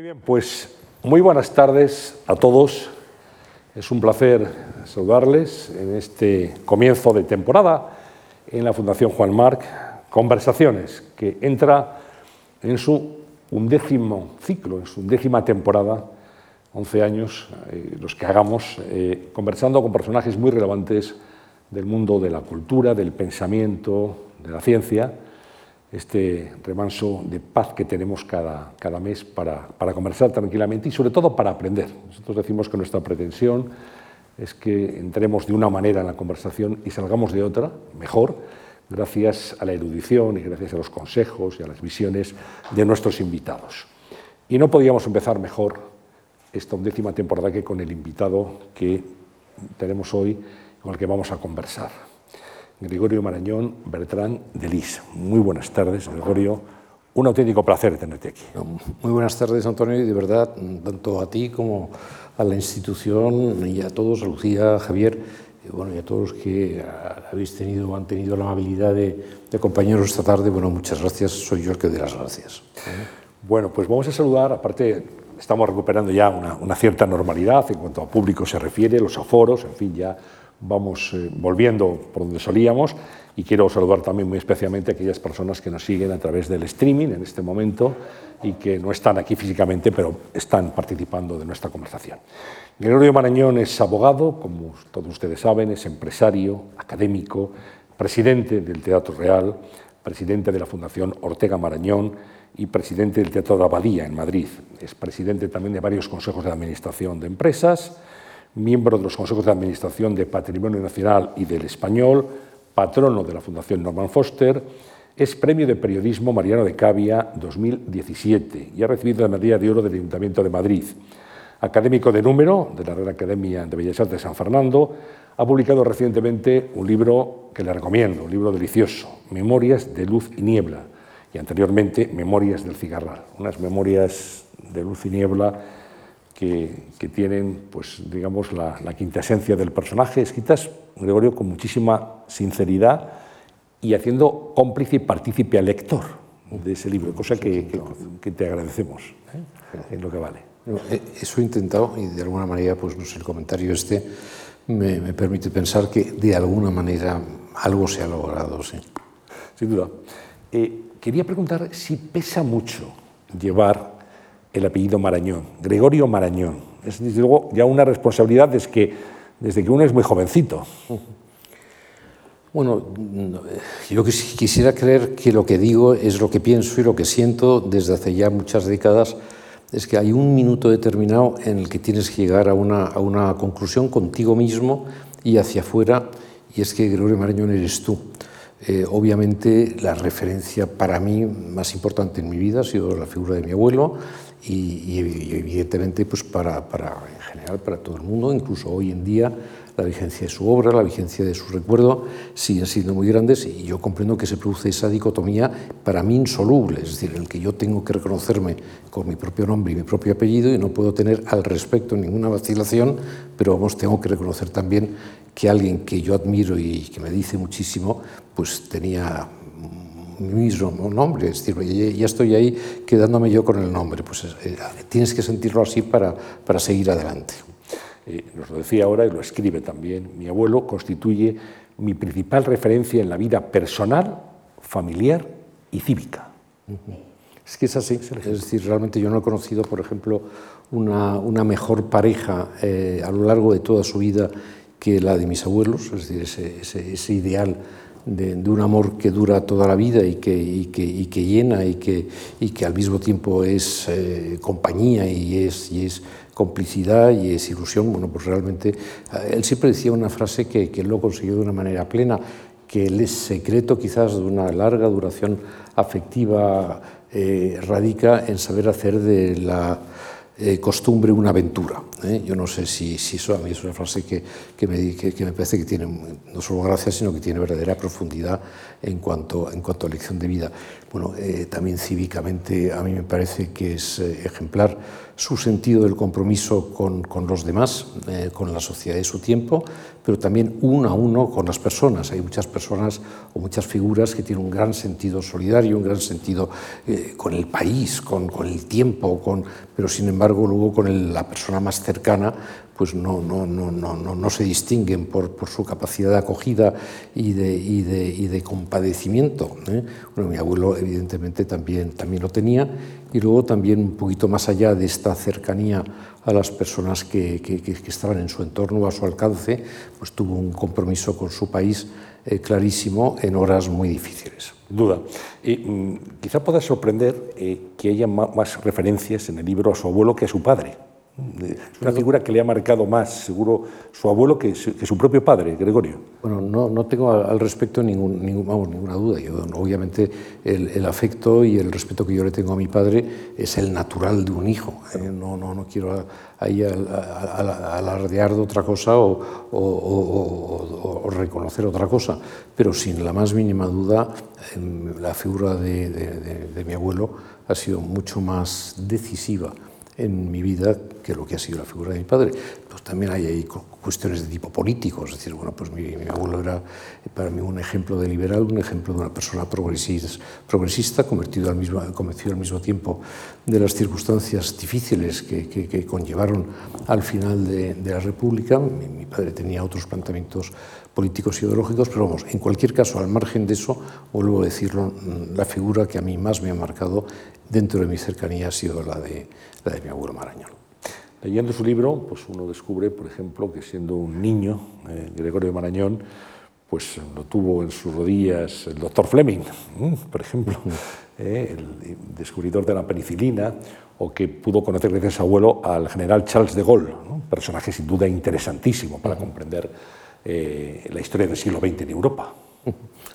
Muy bien, pues muy buenas tardes a todos. Es un placer saludarles en este comienzo de temporada en la Fundación Juan Marc, Conversaciones, que entra en su undécimo ciclo, en su undécima temporada, 11 años, eh, los que hagamos, eh, conversando con personajes muy relevantes del mundo de la cultura, del pensamiento, de la ciencia este remanso de paz que tenemos cada, cada mes para, para, conversar tranquilamente y sobre todo para aprender. Nosotros decimos que nuestra pretensión es que entremos de una manera en la conversación y salgamos de otra, mejor, gracias a la erudición y gracias a los consejos y a las visiones de nuestros invitados. Y no podíamos empezar mejor esta undécima temporada que con el invitado que tenemos hoy, con el que vamos a conversar. Gregorio Marañón Bertrán de Lis. Muy buenas tardes, Gregorio. Un auténtico placer tenerte aquí. Muy buenas tardes, Antonio, y de verdad, tanto a ti como a la institución y a todos, a Lucía, a Javier, y, bueno, y a todos los que habéis tenido o han tenido la amabilidad de, de acompañaros esta tarde, bueno, muchas gracias, soy yo el que doy las gracias. Bueno, pues vamos a saludar, aparte estamos recuperando ya una, una cierta normalidad en cuanto a público se refiere, los aforos, en fin, ya vamos eh, volviendo por donde solíamos y quiero saludar también muy especialmente a aquellas personas que nos siguen a través del streaming en este momento y que no están aquí físicamente, pero están participando de nuestra conversación. Gregorio Marañón es abogado, como todos ustedes saben, es empresario, académico, presidente del Teatro Real, presidente de la Fundación Ortega Marañón y presidente del Teatro de Abadía en Madrid. Es presidente también de varios consejos de administración de empresas, miembro de los consejos de administración de Patrimonio Nacional y del Español, patrono de la Fundación Norman Foster, es Premio de Periodismo Mariano de Cavia 2017 y ha recibido la Medalla de Oro del Ayuntamiento de Madrid. Académico de número de la Real Academia de Bellas Artes de San Fernando, ha publicado recientemente un libro que le recomiendo, un libro delicioso, Memorias de Luz y Niebla, y anteriormente Memorias del Cigarral, unas memorias de luz y niebla que, tienen, pues, digamos, la, la, quinta esencia del personaje, escritas, Gregorio, con muchísima sinceridad y haciendo cómplice y partícipe al lector de ese libro, cosa que, que, que te agradecemos ¿eh? en lo que vale. Eh, eso he intentado y de alguna manera, pues no sé, el comentario este me, me permite pensar que de alguna manera algo se ha logrado, sí. Sin duda. Eh, quería preguntar si pesa mucho llevar el apellido Marañón, Gregorio Marañón. Es desde luego ya una responsabilidad desde que, desde que uno es muy jovencito. Bueno, yo quisiera creer que lo que digo es lo que pienso y lo que siento desde hace ya muchas décadas, es que hay un minuto determinado en el que tienes que llegar a una, a una conclusión contigo mismo y hacia afuera, y es que Gregorio Marañón eres tú. Eh, obviamente la referencia para mí más importante en mi vida ha sido la figura de mi abuelo, y, y, evidentemente pues para, para, en general para todo el mundo, incluso hoy en día la vigencia de su obra, la vigencia de su recuerdo siguen siendo muy grandes y yo comprendo que se produce esa dicotomía para mí insoluble, es decir, el que yo tengo que reconocerme con mi propio nombre y mi propio apellido y no puedo tener al respecto ninguna vacilación, pero vamos, tengo que reconocer también que alguien que yo admiro y que me dice muchísimo, pues tenía mismo nombre, es decir, ya estoy ahí quedándome yo con el nombre, pues eh, tienes que sentirlo así para, para seguir adelante. Eh, nos lo decía ahora y lo escribe también, mi abuelo constituye mi principal referencia en la vida personal, familiar y cívica. Es que es así, es decir, realmente yo no he conocido, por ejemplo, una, una mejor pareja eh, a lo largo de toda su vida que la de mis abuelos, es decir, ese, ese, ese ideal de, un amor que dura toda la vida y que, que, y que llena y que, y que, al mismo tiempo es eh, compañía y es, y es complicidad y es ilusión, bueno, pues realmente eh, él siempre decía una frase que, que él lo consiguió de una manera plena, que el secreto quizás de una larga duración afectiva eh, radica en saber hacer de la eh, costumbre una aventura. ¿eh? Yo no sé si, si, eso a mí es una frase que, que, me, que, me, parece que tiene no solo gracia, sino que tiene verdadera profundidad en cuanto, en cuanto a lección de vida. Bueno, eh, también cívicamente a mí me parece que es eh, ejemplar su sentido del compromiso con, con los demás, eh, con la sociedad de su tiempo, pero también uno a uno con las personas. Hay muchas personas o muchas figuras que tienen un gran sentido solidario, un gran sentido con el país, con, con el tiempo, con, pero sin embargo luego con el, la persona más cercana pues no, no, no, no, no se distinguen por, por, su capacidad de acogida y de, y de, y de compadecimiento. ¿eh? Bueno, mi abuelo evidentemente también, también lo tenía y luego también un poquito más allá de esta cercanía a las personas que, que, que estaban en su entorno, a su alcance, pues tuvo un compromiso con su país eh, clarísimo en horas muy difíciles. Duda. Y, mm, quizá pueda sorprender eh, que haya más referencias en el libro a su abuelo que a su padre. Es una figura que le ha marcado más, seguro, su abuelo que su, que su propio padre, Gregorio. Bueno, no, no tengo al, respecto ningún, ningún, vamos, ninguna duda. Yo, obviamente, el, el, afecto y el respeto que yo le tengo a mi padre es el natural de un hijo. ¿eh? No, no, no quiero ahí alardear de otra cosa o, o, o, o, reconocer otra cosa, pero sin la más mínima duda, la figura de, de, de, de mi abuelo ha sido mucho más decisiva en mi vida que lo que ha sido la figura de mi padre. Pues también hay ahí cuestiones de tipo político, es decir, bueno, pues mi, mi abuelo era para mí un ejemplo de liberal, un ejemplo de una persona progresista, progresista convertido al mismo, convencido al mismo tiempo de las circunstancias difíciles que, que, que conllevaron al final de, de la República. Mi, mi padre tenía otros planteamientos políticos y ideológicos, pero vamos, en cualquier caso, al margen de eso, vuelvo a decirlo, la figura que a mí más me ha marcado dentro de mi cercanía ha sido la de, la de mi abuelo Marañón. Leyendo su libro, pues uno descubre, por ejemplo, que siendo un niño, eh, Gregorio Marañón, pues lo tuvo en sus rodillas el doctor Fleming, por ejemplo, eh, el descubridor de la penicilina, o que pudo conocer gracias a su abuelo al general Charles de Gaulle, ¿no? personaje sin duda interesantísimo para comprender eh, la historia del siglo XX en Europa.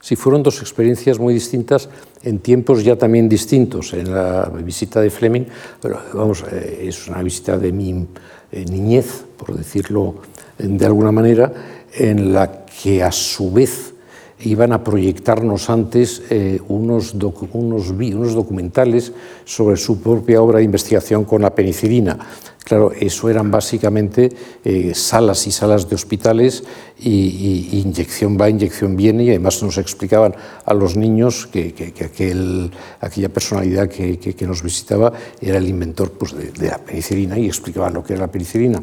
Sí, fueron dos experiencias muy distintas en tiempos ya también distintos. En la visita de Fleming, pero vamos, eh, es una visita de mi eh, niñez, por decirlo de alguna manera, en la que a su vez iban a proyectarnos antes eh, unos, unos, unos documentales sobre su propia obra de investigación con la penicilina. Claro, eso eran básicamente eh, salas y salas de hospitales y, y, inyección va, inyección viene y además nos explicaban a los niños que, que, que aquel, aquella personalidad que, que, nos visitaba era el inventor pues, de, de, la penicilina y explicaban lo que era la penicilina.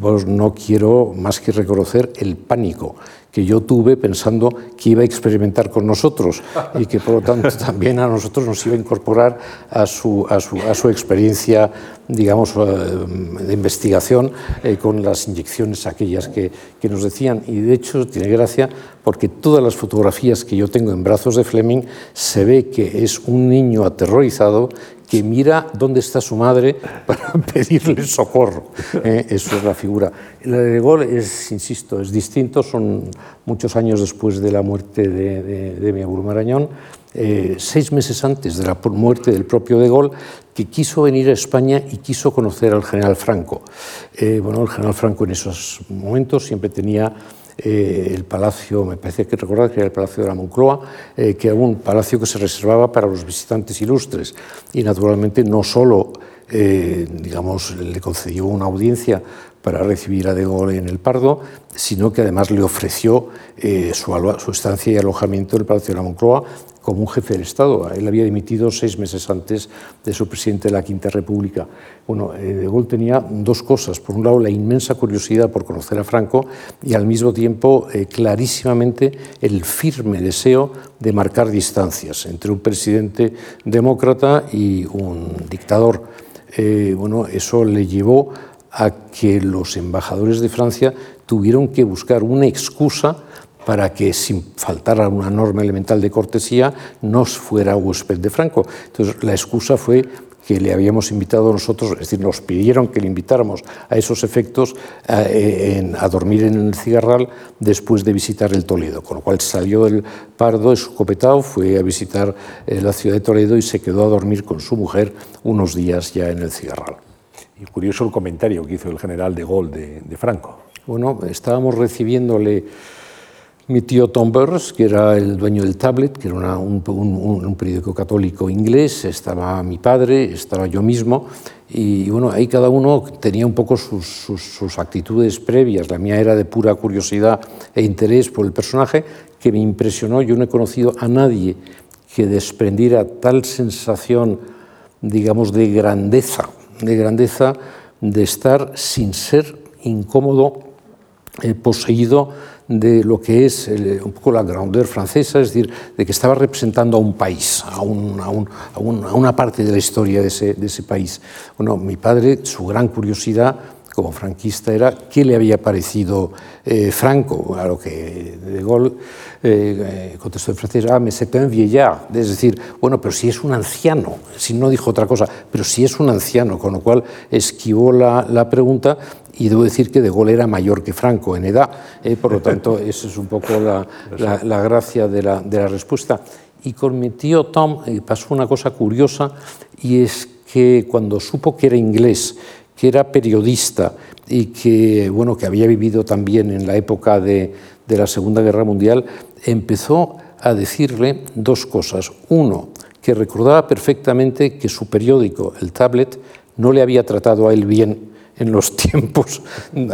Pues no quiero más que reconocer el pánico que yo tuve pensando que iba a experimentar con nosotros y que por lo tanto también a nosotros nos iba a incorporar a su, a su, a su experiencia, digamos, eh, de investigación eh, con las inyecciones aquellas que, que nos decían. Y de hecho tiene gracia porque todas las fotografías que yo tengo en brazos de Fleming se ve que es un niño aterrorizado que mira dónde está su madre para pedirle socorro. Eh, eso es la figura. De Gaulle es, insisto, es distinto, son muchos años después de la muerte de, de, de mi abuelo Marañón, eh, seis meses antes de la muerte del propio De Gaulle, que quiso venir a España y quiso conocer al general Franco. Eh, bueno, el general Franco en esos momentos siempre tenía eh, el palacio, me parece que recordar que era el Palacio de la Moncloa, eh, que era un palacio que se reservaba para los visitantes ilustres. Y naturalmente no solo eh, digamos, le concedió una audiencia para recibir a De Gaulle en el Pardo, sino que además le ofreció eh, su, su, estancia y alojamiento en el Palacio de la Moncloa como un jefe del Estado. Él había dimitido seis meses antes de su presidente de la Quinta República. Bueno, eh, De Gaulle tenía dos cosas. Por un lado, la inmensa curiosidad por conocer a Franco y al mismo tiempo eh, clarísimamente el firme deseo de marcar distancias entre un presidente demócrata y un dictador. Eh, bueno, eso le llevó a que los embajadores de Francia tuvieron que buscar una excusa para que, sin faltar a una norma elemental de cortesía, no fuera huésped de Franco. Entonces, la excusa fue que le habíamos invitado nosotros, es decir, nos pidieron que le invitáramos a esos efectos a, eh, a dormir en el cigarral después de visitar el Toledo, con lo cual salió del Pardo escopetado, fue a visitar eh, la ciudad de Toledo y se quedó a dormir con su mujer unos días ya en el cigarral. Y curioso el comentario que hizo el general de Gaulle de, Franco. Bueno, estábamos recibiéndole mi tío Tom Burrs, que era el dueño del Tablet, que era un, periódico católico inglés, estaba mi padre, estaba yo mismo, y bueno, ahí cada uno tenía un poco sus, actitudes previas. La mía era de pura curiosidad e interés por el personaje, que me impresionó. Yo no he conocido a nadie que desprendiera tal sensación, digamos, de grandeza, de grandeza, de estar sin ser incómodo, eh, poseído de lo que es un poco la grandeur francesa, es decir, de que estaba representando a un país, a, una parte de la historia de ese, de ese país. Bueno, mi padre, su gran curiosidad como franquista era qué le había parecido eh, Franco, a lo que De Gaulle eh, contestó en francés, ah, mais c'est un vieillard, es decir, bueno, pero si es un anciano, si no dijo otra cosa, pero si es un anciano, con lo cual esquivó la, la pregunta y debo decir que De Gaulle era mayor que Franco en edad, eh, por lo tanto, esa es un poco la, la, la gracia de la, de la, respuesta. Y con mi tío Tom eh, pasó una cosa curiosa y es que cuando supo que era inglés, que era periodista y que, bueno, que había vivido también en la época de, de la Segunda Guerra Mundial, empezó a decirle dos cosas. Uno, que recordaba perfectamente que su periódico, el Tablet, no le había tratado a él bien en los tiempos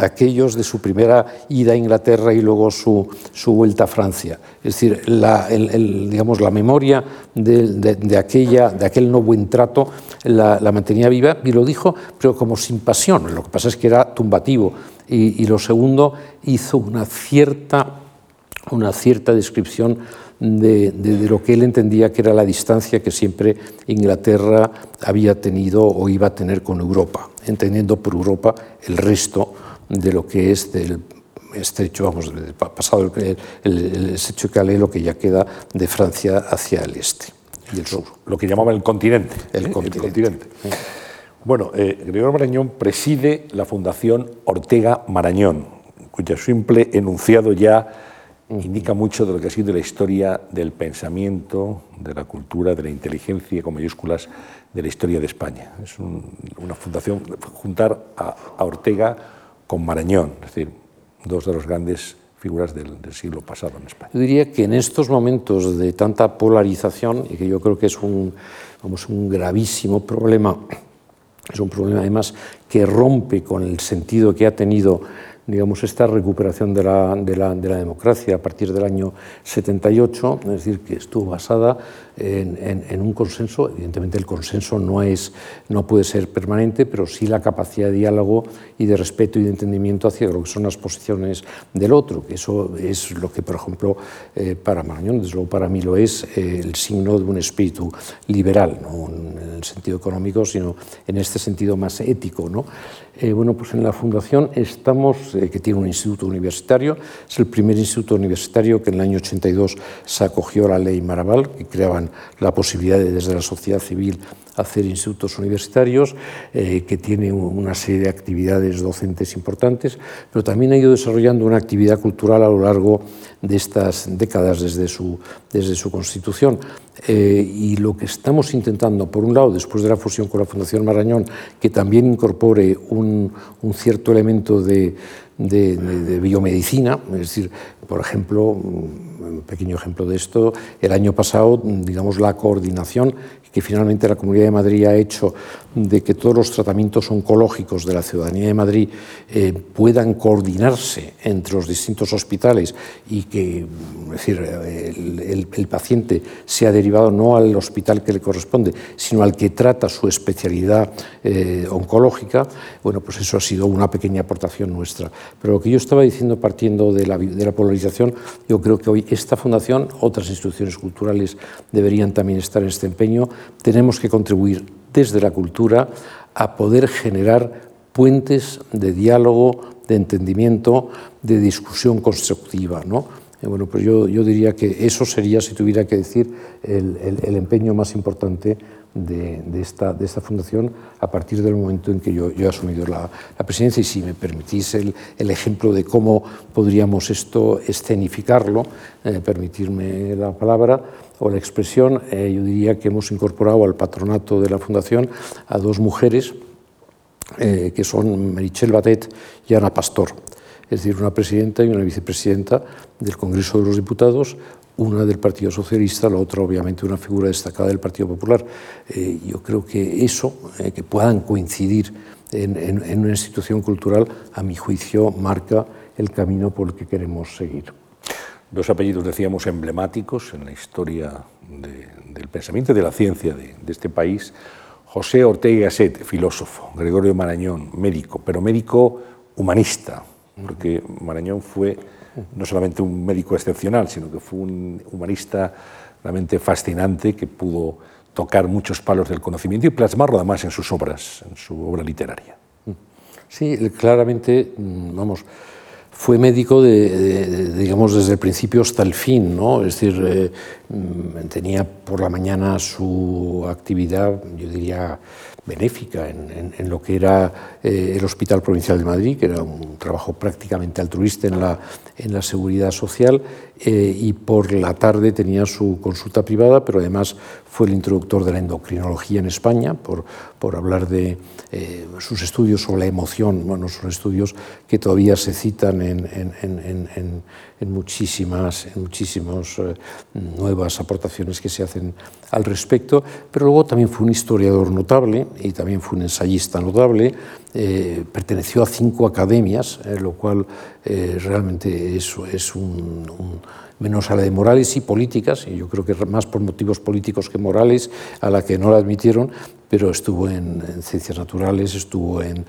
aquellos de su primera ida a Inglaterra y luego su, su vuelta a Francia. Es decir, la, digamos, la memoria de, aquella, de aquel no buen trato la, mantenía viva y lo dijo, pero como sin pasión. Lo que pasa es que era tumbativo. Y, y lo segundo, hizo una cierta, una cierta descripción de, lo que él entendía que era la distancia que siempre Inglaterra había tenido o iba a tener con Europa, entendiendo por Europa el resto de lo que es del estrecho, vamos, pasado el, el, estrecho lo que ya queda de Francia hacia el este y el sur. Lo que llamaban el continente. El, continente. Bueno, eh, Gregorio Marañón preside la Fundación Ortega Marañón, cuyo simple enunciado ya indica mucho de lo que ha sido la historia del pensamiento, de la cultura, de la inteligencia, con mayúsculas, de la historia de España. Es una fundación, juntar a, Ortega con Marañón, es decir, dos de las grandes figuras del, siglo pasado en España. Yo diría que en estos momentos de tanta polarización, y que yo creo que es un, vamos, un gravísimo problema, es un problema además que rompe con el sentido que ha tenido digamos, esta recuperación de la, de, la, de la, democracia a partir del año 78, es decir, que estuvo basada en, en, un consenso. Evidentemente el consenso no, es, no puede ser permanente, pero sí la capacidad de diálogo y de respeto y de entendimiento hacia lo que son las posiciones del otro, que eso es lo que, por ejemplo, eh, para Marañón, desde luego para mí lo es, eh, el signo de un espíritu liberal, no en el sentido económico, sino en este sentido más ético. ¿no? Eh, bueno, pues en la Fundación estamos, eh, que tiene un instituto universitario, es el primer instituto universitario que en el año 82 se acogió a la ley Maraval, que creaban la posibilidad de desde la sociedad civil hacer institutos universitarios, eh, que tiene una serie de actividades docentes importantes, pero también ha ido desarrollando una actividad cultural a lo largo de estas décadas desde su, desde su constitución. Eh, y lo que estamos intentando, por un lado, después de la fusión con la Fundación Marañón, que también incorpore un, un cierto elemento de, de, biomedicina, es decir, por ejemplo, un pequeño ejemplo de esto, el año pasado, digamos, la coordinación que finalmente la Comunidad de Madrid ha hecho de que todos los tratamientos oncológicos de la ciudadanía de Madrid eh, puedan coordinarse entre los distintos hospitales y que es decir, el, paciente sea derivado no al hospital que le corresponde, sino al que trata su especialidad eh, oncológica, bueno, pues eso ha sido una pequeña aportación nuestra. Pero lo que yo estaba diciendo partiendo de la, de la polarización, yo creo que hoy esta fundación, otras instituciones culturales deberían también estar en este empeño, tenemos que contribuir desde la cultura a poder generar puentes de diálogo, de entendimiento, de discusión constructiva. ¿no? Eh, bueno, pues yo, yo, diría que eso sería, si tuviera que decir, el, el, el empeño más importante de, esta, de, esta, fundación a partir del momento en que yo, he asumido la, presidencia. Y si me permitís el, el, ejemplo de cómo podríamos esto escenificarlo, eh, permitirme la palabra, o la expresión, eh, yo diría que hemos incorporado al patronato de la Fundación a dos mujeres eh, que son Merichel Batet y Ana Pastor. es decir, una presidenta y una vicepresidenta del Congreso de los Diputados, una del Partido Socialista, la otra obviamente una figura destacada del Partido Popular. Eh, yo creo que eso, eh, que puedan coincidir en, una institución cultural, a mi juicio, marca el camino por el que queremos seguir. Dos apellidos, decíamos, emblemáticos en la historia de, del pensamiento y de la ciencia de, de este país. José Ortega y Gasset, filósofo, Gregorio Marañón, médico, pero médico humanista, porque Marañón fue no solamente un médico excepcional, sino que fue un humanista realmente fascinante que pudo tocar muchos palos del conocimiento y plasmarlo además en sus obras, en su obra literaria. Sí, claramente, mm, vamos, fue médico digamos desde el principio hasta el fin, ¿no? Es decir, eh, mm, tenía por la mañana su actividad, yo diría, benéfica en, en, lo que era eh, el Hospital Provincial de Madrid, que era un trabajo prácticamente altruista en la, en la seguridad social, eh, y por la tarde tenía su consulta privada, pero además fue el introductor de la endocrinología en España, por, por hablar de eh, sus estudios sobre la emoción, bueno, son estudios que todavía se citan en, en, en muchísimas, en muchísimas nuevas aportaciones que se hacen al respecto, pero luego también fue un historiador notable y también fue un ensayista notable, eh, perteneció a cinco academias, eh, lo cual eh, realmente es, un, menos a la de morales y políticas, y yo creo que más por motivos políticos que morales, a la que no la admitieron, pero estuvo en, ciencias naturales, estuvo en,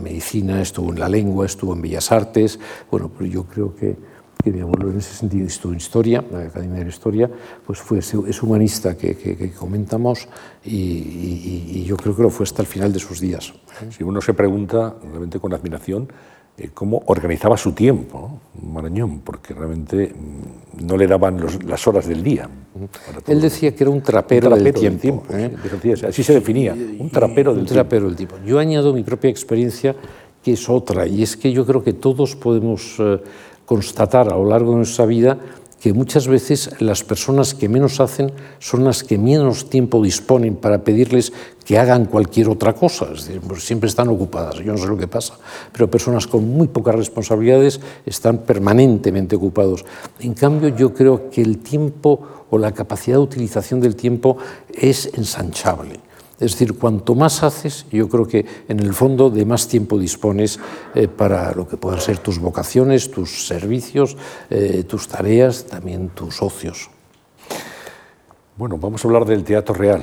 medicina, estuvo en la lengua, estuvo en bellas artes, bueno, yo creo que que mi abuelo en ese sentido estuvo en historia, la Academia de la Historia, pues fue, es humanista que, que, comentamos y, y, yo creo que lo fue hasta el final de sus días. Si uno se pregunta, realmente con admiración, eh, cómo organizaba su tiempo, ¿no? Marañón, porque realmente mm, no le daban los, las horas del día. Él decía que era un trapero, un trapero del tiempo. ¿eh? así se definía, un trapero del un trapero Del tiempo. Yo añado mi propia experiencia, que es otra, y es que yo creo que todos podemos... Eh, constatar a lo largo de nuestra vida que muchas veces las personas que menos hacen son las que menos tiempo disponen para pedirles que hagan cualquier otra cosa. Es decir, pues siempre están ocupadas, yo no sé lo que pasa, pero personas con muy pocas responsabilidades están permanentemente ocupados. En cambio, yo creo que el tiempo o la capacidad de utilización del tiempo es ensanchable. Es decir, cuanto más haces, yo creo que en el fondo de más tiempo dispones eh, para lo que puedan ser tus vocaciones, tus servicios, eh, tus tareas, también tus ocios. Bueno, vamos a hablar del Teatro Real,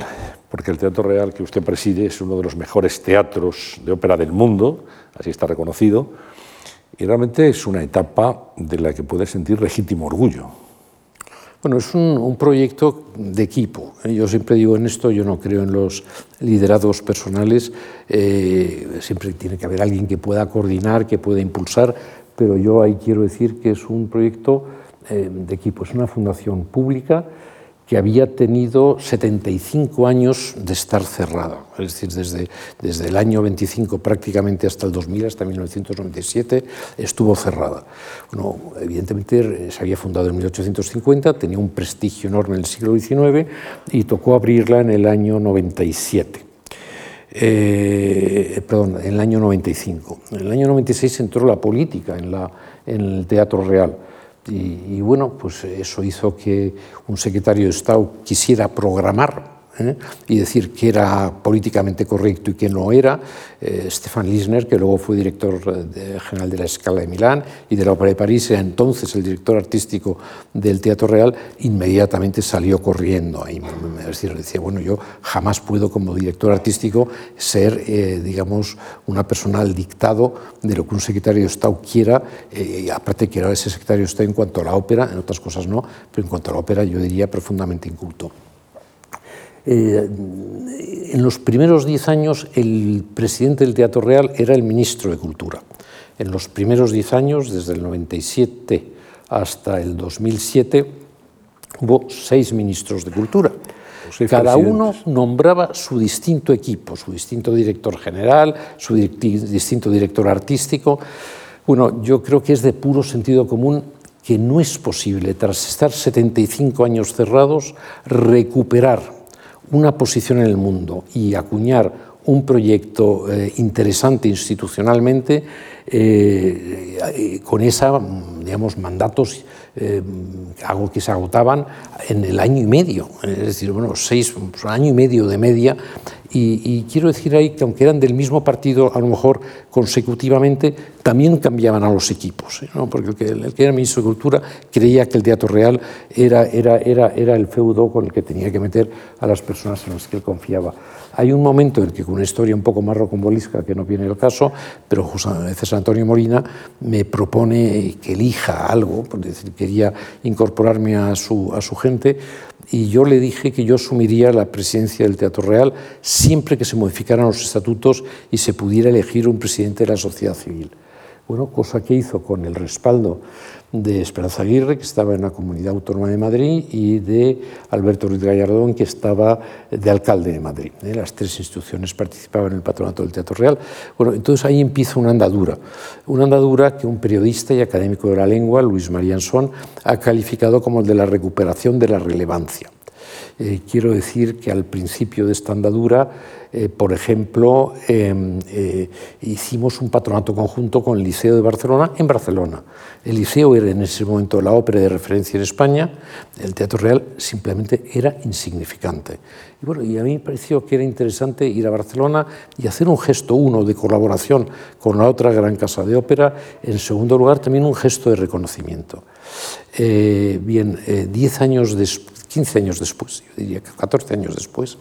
porque el Teatro Real que usted preside es uno de los mejores teatros de ópera del mundo, así está reconocido, y realmente es una etapa de la que puede sentir legítimo orgullo. Bueno, es un, proyecto de equipo. Yo siempre digo en esto, yo no creo en los liderados personales, eh, siempre tiene que haber alguien que pueda coordinar, que pueda impulsar, pero yo ahí quiero decir que es un proyecto eh, de equipo, es una fundación pública que había tenido 75 años de estar cerrada, es decir, desde, desde el año 25 prácticamente hasta el 2000, hasta 1997, estuvo cerrada. Bueno, evidentemente se había fundado en 1850, tenía un prestigio enorme en el siglo XIX y tocó abrirla en el año 97. Eh, perdón, en el año 95. En el año 96 entró la política en, la, en el Teatro Real y, bueno, pues eso hizo que un secretario de Estado quisiera programar ¿eh? y decir que era políticamente correcto y que no era. Eh, Stefan Lisner, que luego fue director eh, general de la Escala de Milán y de la Ópera de París, era entonces el director artístico del Teatro Real, inmediatamente salió corriendo. Y, decir, decía, bueno, yo jamás puedo como director artístico ser, digamos, una persona al dictado de lo que un secretario de Estado quiera, y aparte que era ese secretario de Estado en cuanto a la ópera, en otras cosas no, pero en cuanto a la ópera yo diría profundamente inculto. Eh, en los primeros diez años el presidente del Teatro Real era el ministro de Cultura. En los primeros diez años, desde el 97 hasta el 2007, hubo seis ministros de Cultura. Cada uno nombraba su distinto equipo, su distinto director general, su distinto director artístico. Bueno, yo creo que es de puro sentido común que no es posible, tras estar 75 años cerrados, recuperar una posición en el mundo y acuñar un proyecto eh, interesante institucionalmente, eh, con esa, digamos, mandatos algo que se agotaban en el año y medio, es decir, bueno, seis, pues, año y medio de media, y, quiero decir ahí que aunque eran del mismo partido, a lo mejor consecutivamente, también cambiaban a los equipos, porque el que, el que, era ministro de Cultura creía que el Teatro Real era, era, era, era el feudo con el que tenía que meter a las personas en las que él confiaba. Hay un momento en el que, con una historia un poco más rocambolesca, que no viene el caso, pero César Antonio Molina me propone que elija algo, porque quería incorporarme a su, a su gente, y yo le dije que yo asumiría la presidencia del Teatro Real siempre que se modificaran los estatutos y se pudiera elegir un presidente de la sociedad civil. Bueno, cosa que hizo con el respaldo de Esperanza Aguirre, que estaba en la Comunidad Autónoma de Madrid, y de Alberto Ruiz Gallardón, que estaba de alcalde de Madrid. ¿eh? Las tres instituciones participaban en el patronato del Teatro Real. Bueno, entonces ahí empieza una andadura, una andadura que un periodista y académico de la lengua, Luis María Ansón, ha calificado como el de la recuperación de la relevancia. Eh, quiero decir que al principio de esta andadura, eh, por ejemplo, em, eh, hicimos un patronato conjunto con el Liceo de Barcelona en Barcelona. El Liceo era en ese momento la ópera de referencia en España, el Teatro Real simplemente era insignificante. Y, bueno, y a mí me pareció que era interesante ir a Barcelona y hacer un gesto, uno, de colaboración con la otra gran casa de ópera, en segundo lugar también un gesto de reconocimiento. bien, diez años después, 15 años después, yo diría que 14 años después,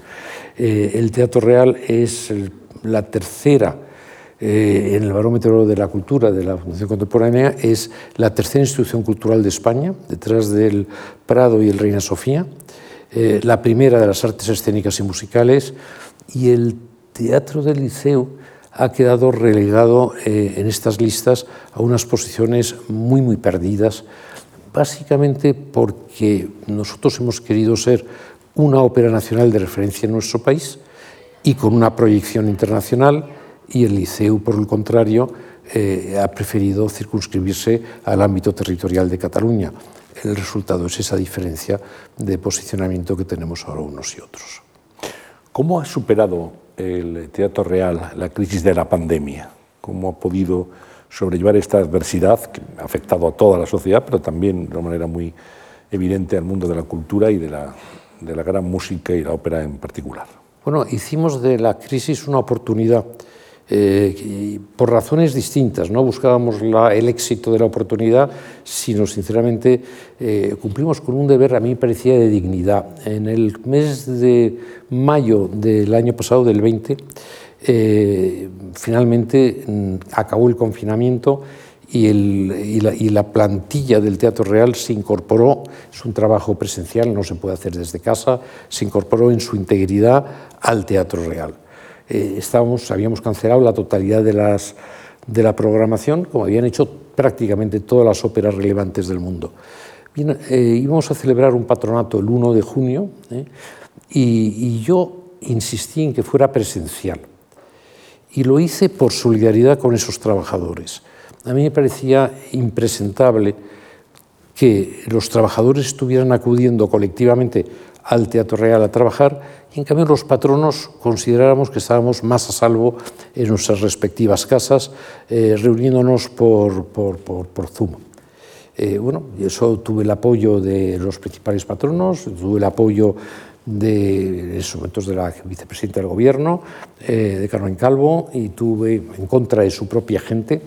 eh, el Teatro Real es la tercera eh, en el barómetro de la cultura de la Fundación Contemporánea, es la tercera institución cultural de España, detrás del Prado y el Reina Sofía, eh, la primera de las artes escénicas y musicales, y el Teatro del Liceo ha quedado relegado en estas listas a unas posiciones muy, muy perdidas básicamente porque nosotros hemos querido ser una ópera nacional de referencia en nuestro país y con una proyección internacional y el Liceu, por el contrario, eh, ha preferido circunscribirse al ámbito territorial de Cataluña. El resultado es esa diferencia de posicionamiento que tenemos ahora unos y otros. ¿Cómo ha superado el Teatro Real la crisis de la pandemia? ¿Cómo ha podido sobrellevar esta adversidad que ha afectado a toda la sociedad, pero también de una manera muy evidente al mundo de la cultura y de la, de la gran música y la ópera en particular. Bueno, hicimos de la crisis una oportunidad. Eh, por razones distintas, no buscábamos la, el éxito de la oportunidad, sino sinceramente eh, cumplimos con un deber, a mí parecía de dignidad. En el mes de mayo del año pasado, del 20, eh, finalmente mm, acabó el confinamiento y, la, plantilla del Teatro Real se incorporó, es un trabajo presencial, no se puede hacer desde casa, se incorporó en su integridad al Teatro Real. Eh, habíamos cancelado la totalidad de, la programación, como habían hecho prácticamente todas las óperas relevantes del mundo. Eh, íbamos a celebrar un patronato el 1 de junio y yo insistí en que fuera presencial y lo hice por solidaridad con esos trabajadores. A mí me parecía impresentable que los trabajadores estuvieran acudiendo colectivamente al Teatro Real a trabajar y en cambio los patronos consideráramos que estábamos más a salvo en nuestras respectivas casas eh, reuniéndonos por, por, por, Zoom. Eh, bueno, eso tuve el apoyo de los principales patronos, tuve el apoyo de, de la vicepresidenta del gobierno, eh, de Carmen Calvo, y tuve en contra de su propia gente.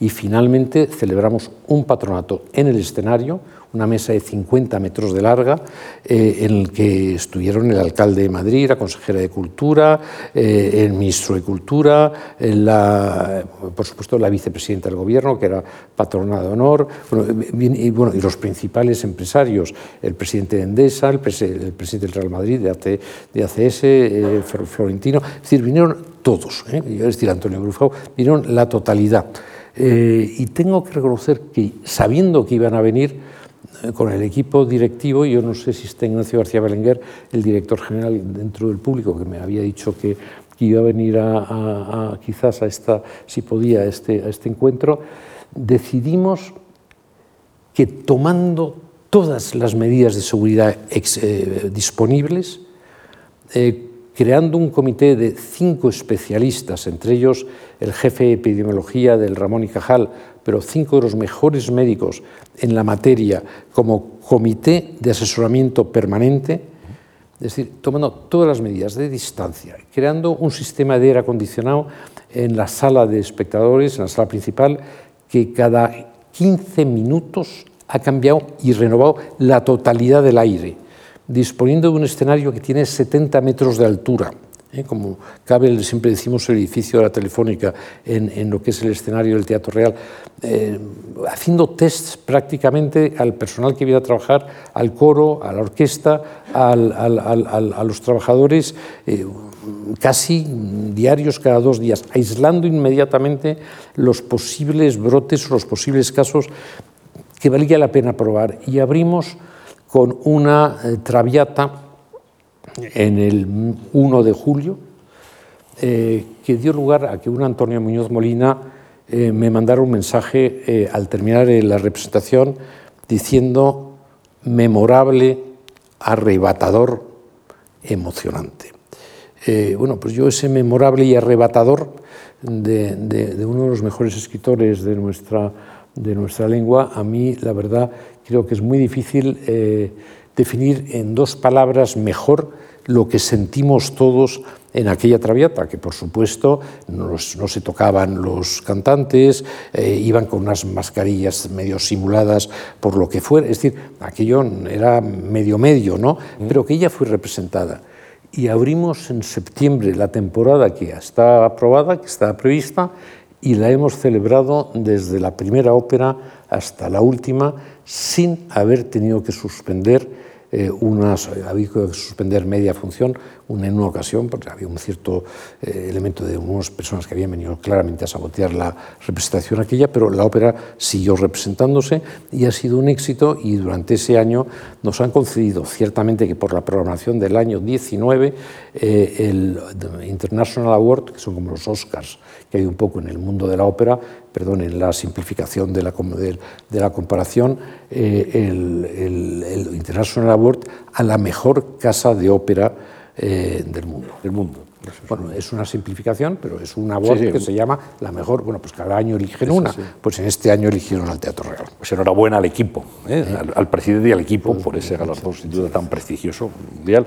Y finalmente celebramos un patronato en el escenario, una mesa de 50 metros de larga, eh, en el que estuvieron el alcalde de Madrid, la consejera de Cultura, eh, el ministro de Cultura, eh, por supuesto la vicepresidenta del Gobierno, que era patrona de honor, bueno, y los principales empresarios, el presidente de Endesa, el, presidente del Real Madrid, de, ACS, Florentino, es decir, vinieron todos, es decir, Antonio Brufau, vinieron la totalidad. y tengo que reconocer que, sabiendo que iban a venir, eh, con el equipo directivo, yo no sé si está Ignacio García Belenguer, el director general dentro del público, que me había dicho que, iba a venir a, quizás a esta, si podía, a este, este encuentro, decidimos que tomando todas las medidas de seguridad eh, disponibles, eh, creando un comité de cinco especialistas, entre ellos el jefe de epidemiología del Ramón y Cajal, pero cinco de los mejores médicos en la materia, como comité de asesoramiento permanente, es decir, tomando todas las medidas de distancia, creando un sistema de aire acondicionado en la sala de espectadores, en la sala principal, que cada 15 minutos ha cambiado y renovado la totalidad del aire, disponiendo de un escenario que tiene 70 metros de altura. ¿Eh? como cabe, siempre decimos, el edificio de la Telefónica en, lo que es el escenario del Teatro Real, eh, haciendo tests prácticamente al personal que viene a trabajar, al coro, a la orquesta, a los trabajadores, eh, casi diarios cada dos días, aislando inmediatamente los posibles brotes o los posibles casos que valía la pena probar. Y abrimos con una traviata en el 1 de julio, eh, que dio lugar a que un Antonio Muñoz Molina eh, me mandara un mensaje eh, al terminar la representación diciendo memorable, arrebatador, emocionante. bueno, pues yo ese memorable y arrebatador de, de, uno de los mejores escritores de nuestra, de nuestra lengua, a mí la verdad creo que es muy difícil definir en dos palabras mejor lo que sentimos todos en aquella traviata, que por supuesto no, se tocaban los cantantes, eh, iban con unas mascarillas medio simuladas por lo que fuera, es decir, aquello era medio medio, ¿no? Pero que ella fue representada. Y abrimos en septiembre la temporada que está aprobada, que está prevista, y la hemos celebrado desde la primera ópera hasta la última sin haber tenido que suspender eh, unas, eh, había que suspender media función una, en una ocasión, porque había un cierto eh, elemento de unas personas que habían venido claramente a sabotear la representación aquella, pero la ópera siguió representándose y ha sido un éxito y durante ese año nos han concedido, ciertamente que por la programación del año 19, eh, el International Award, que son como los Oscars que hay un poco en el mundo de la ópera, perdón, en la simplificación de la, de, la comparación, eh, el, el, International Award a la mejor casa de ópera eh, del mundo. Del mundo. Bueno, es una simplificación, pero es una voz que se llama la mejor. Bueno, pues cada año eligen una. Pues en este año eligieron al Teatro Real. Pues enhorabuena al equipo, ¿eh? al, presidente y al equipo pues, por ese galardón sin duda tan prestigioso mundial.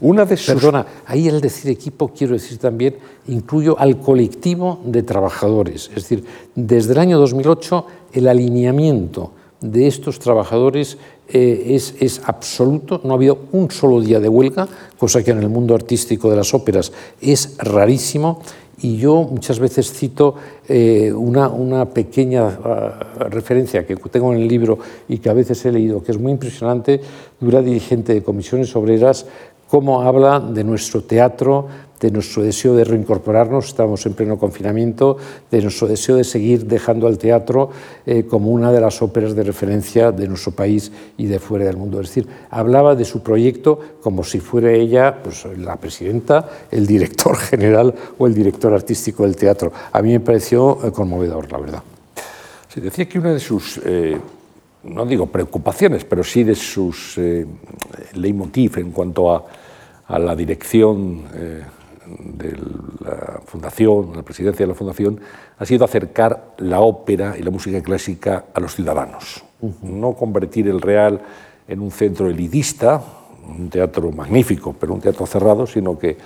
Una de Perdona, ahí el decir equipo, quiero decir también, incluyo al colectivo de trabajadores. Es decir, desde el año 2008, el alineamiento de estos trabajadores eh, es, es, absoluto, no ha habido un solo día de huelga, cosa que en el mundo artístico de las óperas es rarísimo. Y yo muchas veces cito eh, una, una, pequeña ah, referencia que tengo en el libro y que a veces he leído, que es muy impresionante, de una dirigente de comisiones obreras cómo habla de nuestro teatro, de nuestro deseo de reincorporarnos, estamos en pleno confinamiento, de nuestro deseo de seguir dejando al teatro eh, como una de las óperas de referencia de nuestro país y de fuera del mundo. Es decir, hablaba de su proyecto como si fuera ella pues, la presidenta, el director general o el director artístico del teatro. A mí me pareció eh, conmovedor, la verdad. Se decía que una de sus... Eh, no digo preocupaciones, pero sí de sus leitmotiv en cuanto a, a la dirección eh, de la fundación, la presidencia de la fundación, ha sido acercar la ópera y la música clásica a los ciudadanos. No convertir el Real en un centro elitista, un teatro magnífico, pero un teatro cerrado, sino que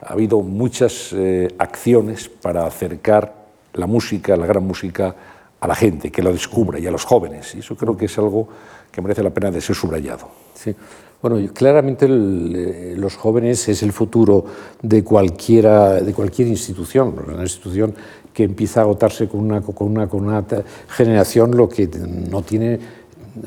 ha habido muchas eh, acciones para acercar la música, la gran música, a la gente, que la descubra y a los jóvenes. Y eso creo que es algo que merece la pena de ser subrayado. Sí. Bueno, claramente eh, los jóvenes es el futuro de, cualquiera, de cualquier institución, una institución que empieza a agotarse con una, con una, generación lo que no tiene,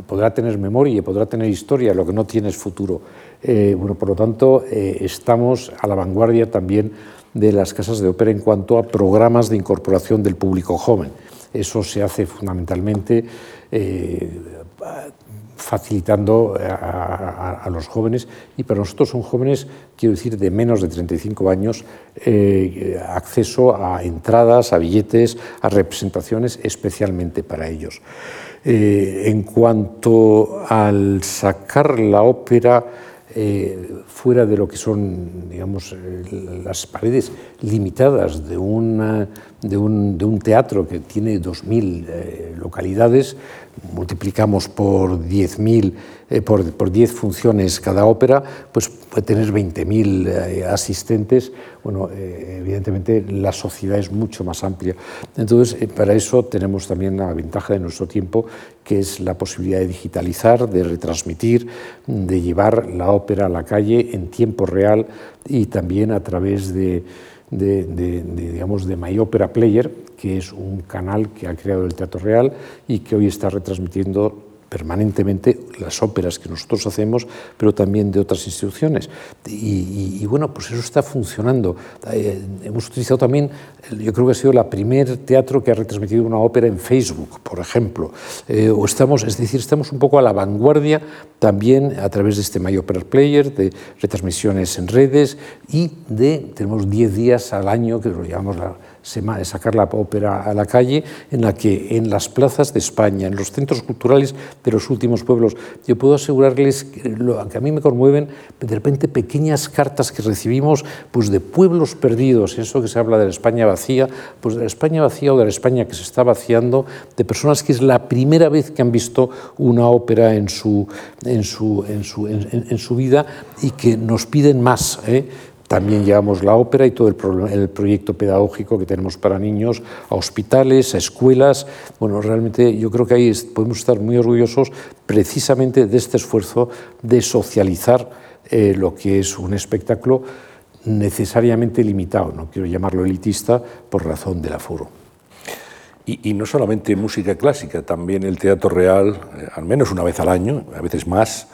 podrá tener memoria, podrá tener historia, lo que no tiene es futuro. Eh, bueno, por lo tanto, eh, estamos a la vanguardia también de las casas de ópera en cuanto a programas de incorporación del público joven. Eso se hace fundamentalmente facilitando a, los jóvenes y para nosotros son jóvenes, quiero decir, de menos de 35 años, eh, acceso a entradas, a billetes, a representaciones especialmente para ellos. Eh, en cuanto al sacar la ópera eh, fuera de lo que son digamos, eh, las paredes limitadas de, una, de, un, de un teatro que tiene 2.000 eh, localidades, multiplicamos por 10.000 eh, por, por 10 funciones cada ópera, pues puede tener 20.000 eh, asistentes. Bueno, eh, evidentemente la sociedad es mucho más amplia. Entonces, eh, para eso tenemos también la ventaja de nuestro tiempo, que es la posibilidad de digitalizar, de retransmitir, de llevar la ópera a la calle en tiempo real y también a través de de, digamos, de My Opera Player, que es un canal que ha creado el Teatro Real y que hoy está retransmitiendo permanentemente las óperas que nosotros hacemos, pero también de otras instituciones. Y, bueno, pues eso está funcionando. Eh, hemos utilizado también, yo creo que ha sido la primer teatro que ha retransmitido una ópera en Facebook, por ejemplo. Eh, o estamos, es decir, estamos un poco a la vanguardia también a través de este My Opera Player, de retransmisiones en redes y de, tenemos 10 días al año, que lo llamamos la sacar la ópera a la calle, en la que en las plazas de España, en los centros culturales de los últimos pueblos, yo puedo asegurarles que, lo, a mí me conmueven de repente pequeñas cartas que recibimos pues, de pueblos perdidos, eso que se habla de la España vacía, pues de la España vacía o de la España que se está vaciando, de personas que es la primera vez que han visto una ópera en su, en su, en su, en su vida y que nos piden más. ¿eh? También llevamos la ópera y todo el, el, proyecto pedagógico que tenemos para niños a hospitales, a escuelas. Bueno, realmente yo creo que ahí podemos estar muy orgullosos precisamente de este esfuerzo de socializar eh, lo que es un espectáculo necesariamente limitado, no quiero llamarlo elitista por razón del aforo. Y, y, no solamente música clásica, también el Teatro Real, eh, al menos una vez al año, a veces más,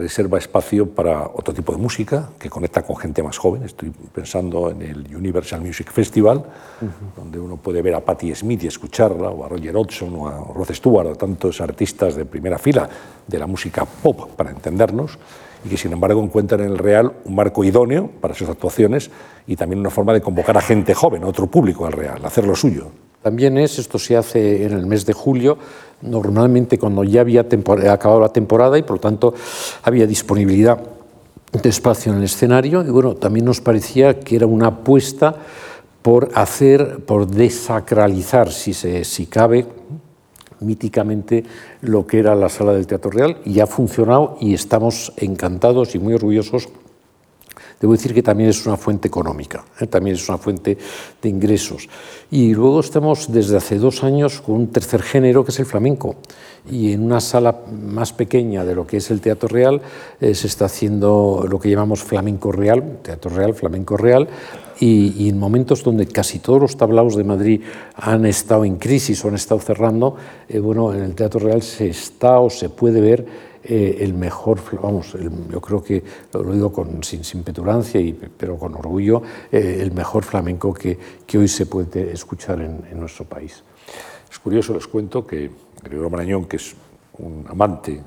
reserva espacio para otro tipo de música que conecta con gente más joven. Estoy pensando en el Universal Music Festival, uh -huh. donde uno puede ver a Patti Smith y escucharla, o a Roger Hodgson, o a Rod Stewart, o a tantos artistas de primera fila de la música pop, para entendernos, y que sin embargo encuentran en el Real un marco idóneo para sus actuaciones y también una forma de convocar a gente joven, a otro público al Real, hacer lo suyo. También es, esto se hace en el mes de julio, normalmente cuando ya había acabado la temporada y por lo tanto había disponibilidad de espacio en el escenario. Y bueno, también nos parecía que era una apuesta por hacer, por desacralizar, si, se, si cabe, míticamente lo que era la sala del Teatro Real. Y ha funcionado y estamos encantados y muy orgullosos Debo decir que también es una fuente económica, ¿eh? también es una fuente de ingresos. Y luego estamos desde hace dos años con un tercer género que es el flamenco. Y en una sala más pequeña de lo que es el Teatro Real eh, se está haciendo lo que llamamos flamenco real, Teatro Real, flamenco real, y, en momentos donde casi todos los tablaos de Madrid han estado en crisis o han estado cerrando, eh, bueno, en el Teatro Real se está o se puede ver eh, el mejor, vamos, yo creo que lo digo con, sin, petulancia, y, pero con orgullo, eh, el mejor flamenco que, que, hoy se puede escuchar en, nuestro país. Es curioso, les cuento que Gregorio Marañón, que es un amante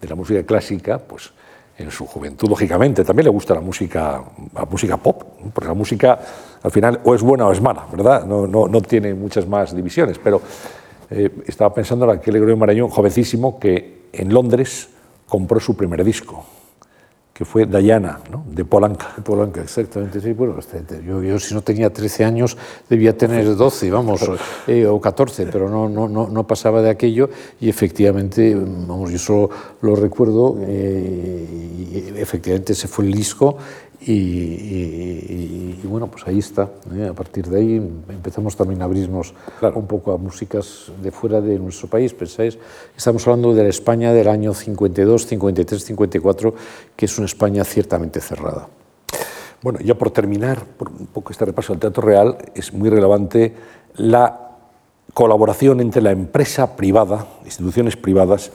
de la música clásica, pues en su juventud, lógicamente, también le gusta la música, la música pop, porque la música al final o es buena o es mala, ¿verdad? No, no, no tiene muchas más divisiones, pero eh, estaba pensando en aquel Gregorio Marañón, jovencísimo, que en Londres compró su primer disco, que fue Diana, ¿no? de Polanca. De Polanca, exactamente. Sí, bueno, este, yo, yo, si no tenía 13 años debía tener 12, vamos, eh, o 14, pero no, no, no, no, pasaba de aquello y efectivamente, vamos, yo solo lo recuerdo, eh, y efectivamente ese fue el disco y, y, y, bueno, pues ahí está. ¿eh? A partir de ahí empezamos también a abrirnos claro. un poco a músicas de fuera de nuestro país. Pensáis, estamos hablando de la España del año 52, 53, 54, que es una España ciertamente cerrada. Bueno, ya por terminar, por un poco este repaso del Teatro Real, es muy relevante la colaboración entre la empresa privada, instituciones privadas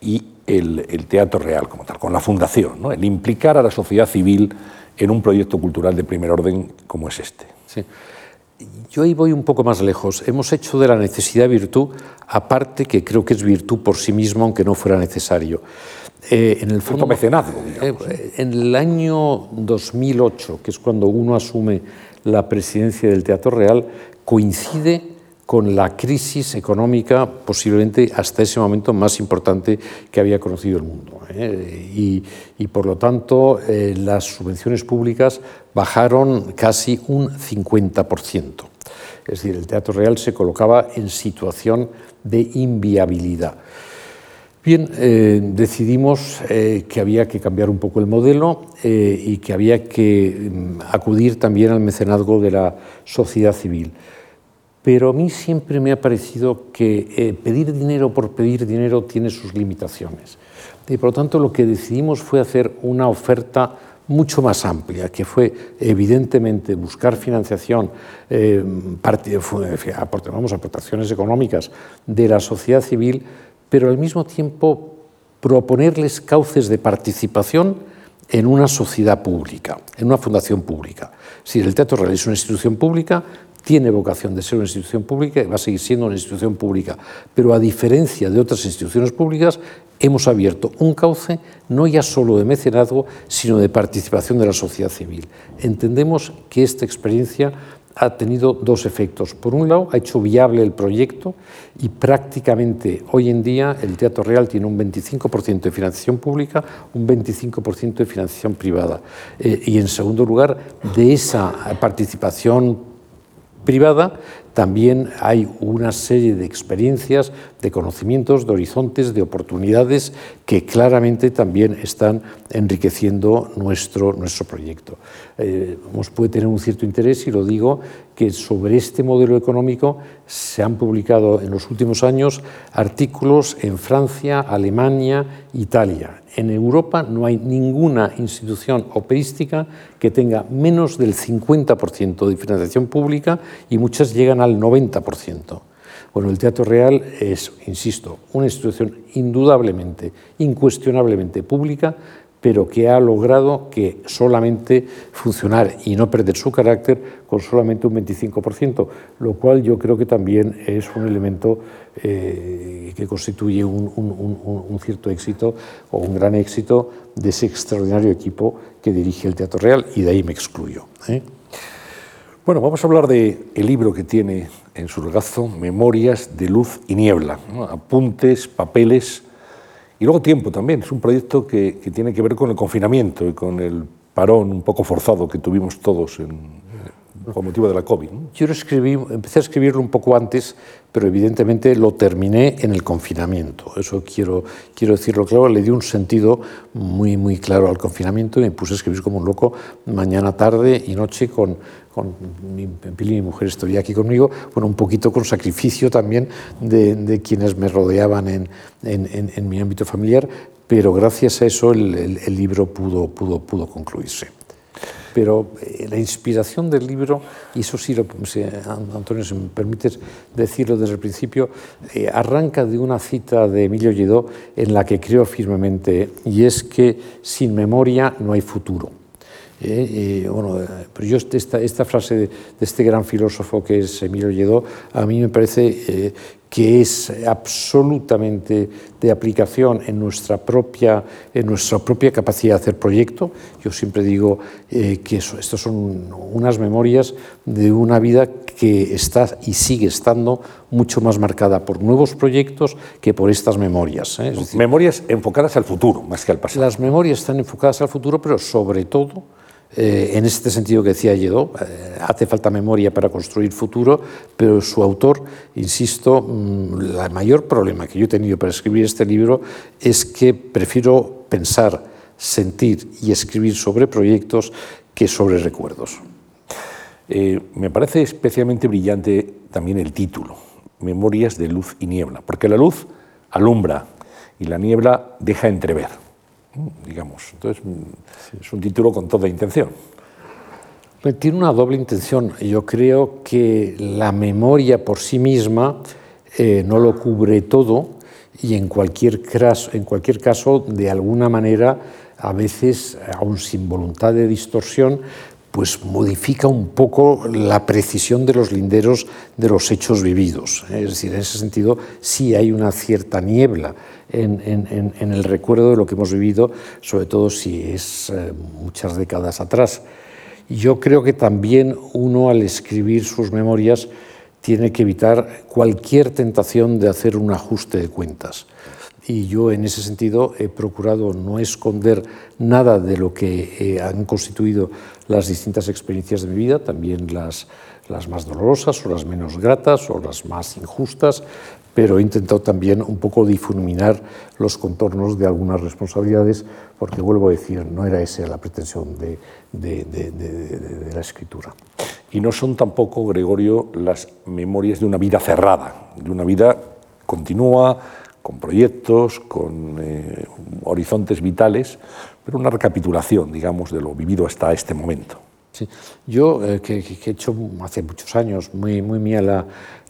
y el, el, Teatro Real como tal, con la fundación, ¿no? el implicar a la sociedad civil en un proyecto cultural de primer orden como es este. Sí. Yo ahí voy un poco más lejos. Hemos hecho de la necesidad virtud, aparte que creo que es virtud por sí mismo, aunque no fuera necesario. Eh, en el fondo, mecenazgo, eh, en el año 2008, que es cuando uno asume la presidencia del Teatro Real, coincide con la crisis económica posiblemente hasta ese momento más importante que había conocido el mundo. ¿eh? Y, por lo tanto eh, las subvenciones públicas bajaron casi un 50%. Es decir, el Teatro Real se colocaba en situación de inviabilidad. Bien, eh, decidimos que había que cambiar un poco el modelo y que había que mm, acudir también al mecenazgo de la sociedad civil pero a mí siempre me ha parecido que eh, pedir dinero por pedir dinero tiene sus limitaciones. Y por lo tanto lo que decidimos fue hacer una oferta mucho más amplia, que fue evidentemente buscar financiación, eh, aportaciones económicas de la sociedad civil, pero al mismo tiempo proponerles cauces de participación en una sociedad pública, en una fundación pública. Si el Teatro Real es una institución pública, tiene vocación de ser una institución pública y va a seguir siendo una institución pública. Pero a diferencia de otras instituciones públicas, hemos abierto un cauce no ya solo de mecenazgo, sino de participación de la sociedad civil. Entendemos que esta experiencia ha tenido dos efectos. Por un lado, ha hecho viable el proyecto y prácticamente hoy en día el Teatro Real tiene un 25% de financiación pública, un 25% de financiación privada. Eh, y en segundo lugar, de esa participación privada, también hay una serie de experiencias, de conocimientos, de horizontes, de oportunidades que claramente también están enriqueciendo nuestro, nuestro proyecto. Eh, nos puede tener un cierto interés, y lo digo, que sobre este modelo económico se han publicado en los últimos años artículos en Francia, Alemania, Italia. En Europa no hay ninguna institución operística que tenga menos del 50% de financiación pública y muchas llegan al 90%. Bueno, el Teatro Real es, insisto, una institución indudablemente, incuestionablemente pública, pero que ha logrado que solamente funcionar y no perder su carácter con solamente un 25%, lo cual yo creo que también es un elemento eh, que constituye un, cierto éxito o un gran éxito de ese extraordinario equipo que dirige el Teatro Real y de ahí me excluyo. ¿eh? Bueno, vamos a hablar del el libro que tiene en su regazo, Memorias de Luz y Niebla, apuntes, papeles y luego tiempo también. Es un proyecto que, tiene que ver con el confinamiento y con el parón un poco forzado que tuvimos todos en, con motivo de la COVID. Yo lo escribí, empecé a escribirlo un poco antes, pero evidentemente lo terminé en el confinamiento. Eso quiero, quiero decirlo claro, le di un sentido muy, muy claro al confinamiento y me puse a escribir como un loco mañana, tarde y noche con, con mi, mi mujer estoy aquí conmigo, bueno, un poquito con sacrificio también de, de quienes me rodeaban en, en, en, mi ámbito familiar, pero gracias a eso el, el, el libro pudo, pudo, pudo concluirse pero eh, la inspiración del libro, y eso sí, Antonio, si me permites decirlo desde el principio, eh, arranca de una cita de Emilio Lledó en la que creo firmemente, y es que sin memoria no hay futuro. Eh, bueno, pero yo esta, esta frase de, este gran filósofo que es Emilio Lledó, a mí me parece que es absolutamente de aplicación en nuestra propia, en nuestra propia capacidad de hacer proyecto. Yo siempre digo eh, que eso, estas son unas memorias de una vida que está y sigue estando mucho más marcada por nuevos proyectos que por estas memorias. ¿eh? memorias enfocadas al futuro, más que al pasado. Las memorias están enfocadas al futuro, pero sobre todo eh, en este sentido que decía Lledó, eh, hace falta memoria para construir futuro, pero su autor, insisto, el mm, mayor problema que yo he tenido para escribir este libro es que prefiero pensar, sentir y escribir sobre proyectos que sobre recuerdos. Eh, me parece especialmente brillante también el título, Memorias de Luz y Niebla, porque la luz alumbra y la niebla deja entrever digamos. Entonces, es un título con toda intención. Tiene una doble intención. Yo creo que la memoria por sí misma eh, no lo cubre todo y en cualquier, caso, en cualquier caso, de alguna manera, a veces, aún sin voluntad de distorsión, pues modifica un poco la precisión de los linderos de los hechos vividos. Es decir, en ese sentido sí hay una cierta niebla en, el recuerdo de lo que hemos vivido, sobre todo si es eh, muchas décadas atrás. Yo creo que también uno al escribir sus memorias tiene que evitar cualquier tentación de hacer un ajuste de cuentas. Y yo en ese sentido he procurado no esconder nada de lo que eh, han constituido las distintas experiencias de mi vida, también las, las más dolorosas o las menos gratas o las más injustas, pero he intentado también un poco difuminar los contornos de algunas responsabilidades, porque vuelvo a decir, no era esa la pretensión de, de, la escritura. Y no son tampoco, Gregorio, las memorias de una vida cerrada, de una vida continua, con proyectos, con eh, horizontes vitales, pero una recapitulación, digamos, de lo vivido hasta este momento. Sí. Yo, eh, que, he hecho hace muchos años, muy, muy mía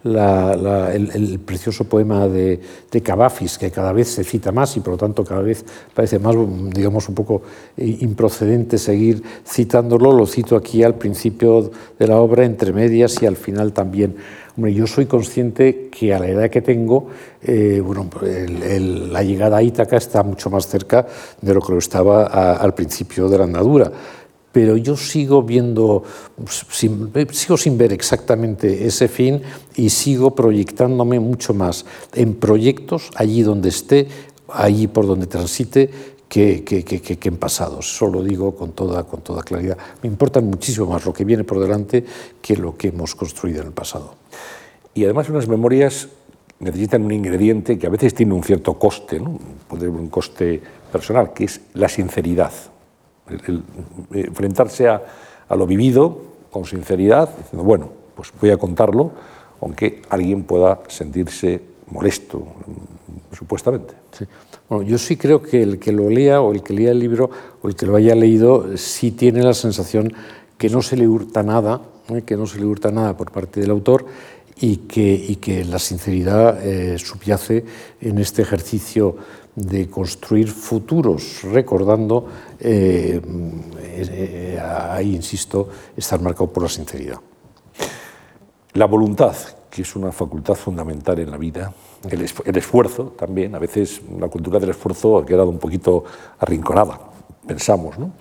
el, precioso poema de, de, Cavafis, que cada vez se cita más y por lo tanto cada vez parece más, digamos, un poco improcedente seguir citándolo. Lo cito aquí al principio de la obra, entre medias y al final también. Hombre, yo soy consciente que a la edad que tengo, eh, bueno, la llegada a Ítaca está mucho más cerca de lo que lo estaba al principio de la andadura. Pero yo sigo viendo, sigo sin ver exactamente ese fin y sigo proyectándome mucho más en proyectos allí donde esté, allí por donde transite, que, que, que, en pasados. Eso lo digo con toda, con toda claridad. Me importa muchísimo más lo que viene por delante que lo que hemos construido en el pasado. Y además unas memorias necesitan un ingrediente que a veces tiene un cierto coste, ¿no? un coste personal, que es la sinceridad el, eh, enfrentarse a, lo vivido con sinceridad, diciendo, bueno, pues voy a contarlo, aunque alguien pueda sentirse molesto, supuestamente. Bueno, yo sí creo que el que lo lea o el que lea el libro o el que lo haya leído sí tiene la sensación que no se le hurta nada, ¿eh? que no se le hurta nada por parte del autor y que, la sinceridad eh, subyace en este ejercicio de construir futuros, recordando, eh, eh, ahí insisto, estar marcado por la sinceridad. La voluntad, que es una facultad fundamental en la vida, el, el esfuerzo también, a veces la cultura del esfuerzo ha quedado un poquito arrinconada, pensamos, ¿no?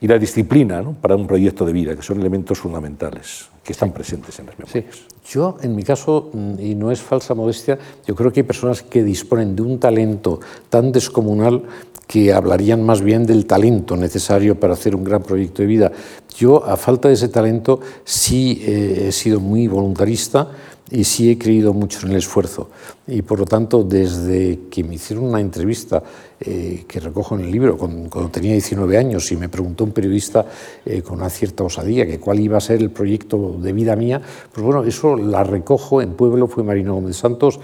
y la disciplina ¿no? para un proyecto de vida, que son elementos fundamentales que están presentes en las memorias. Yo, en mi caso, mm, y no es falsa modestia, yo creo que hay personas que disponen de un talento tan descomunal que hablarían más bien del talento necesario para hacer un gran proyecto de vida. Yo, a falta de ese talento, sí eh, he sido muy voluntarista y sí he creído mucho en el esfuerzo. Y por lo tanto, desde que me hicieron una entrevista eh, que recojo en el libro, cuando, tenía 19 años, y me preguntó un periodista eh, con una cierta osadía que cuál iba a ser el proyecto de vida mía, pues bueno, eso la recojo en Pueblo, fue Marino Gómez Santos.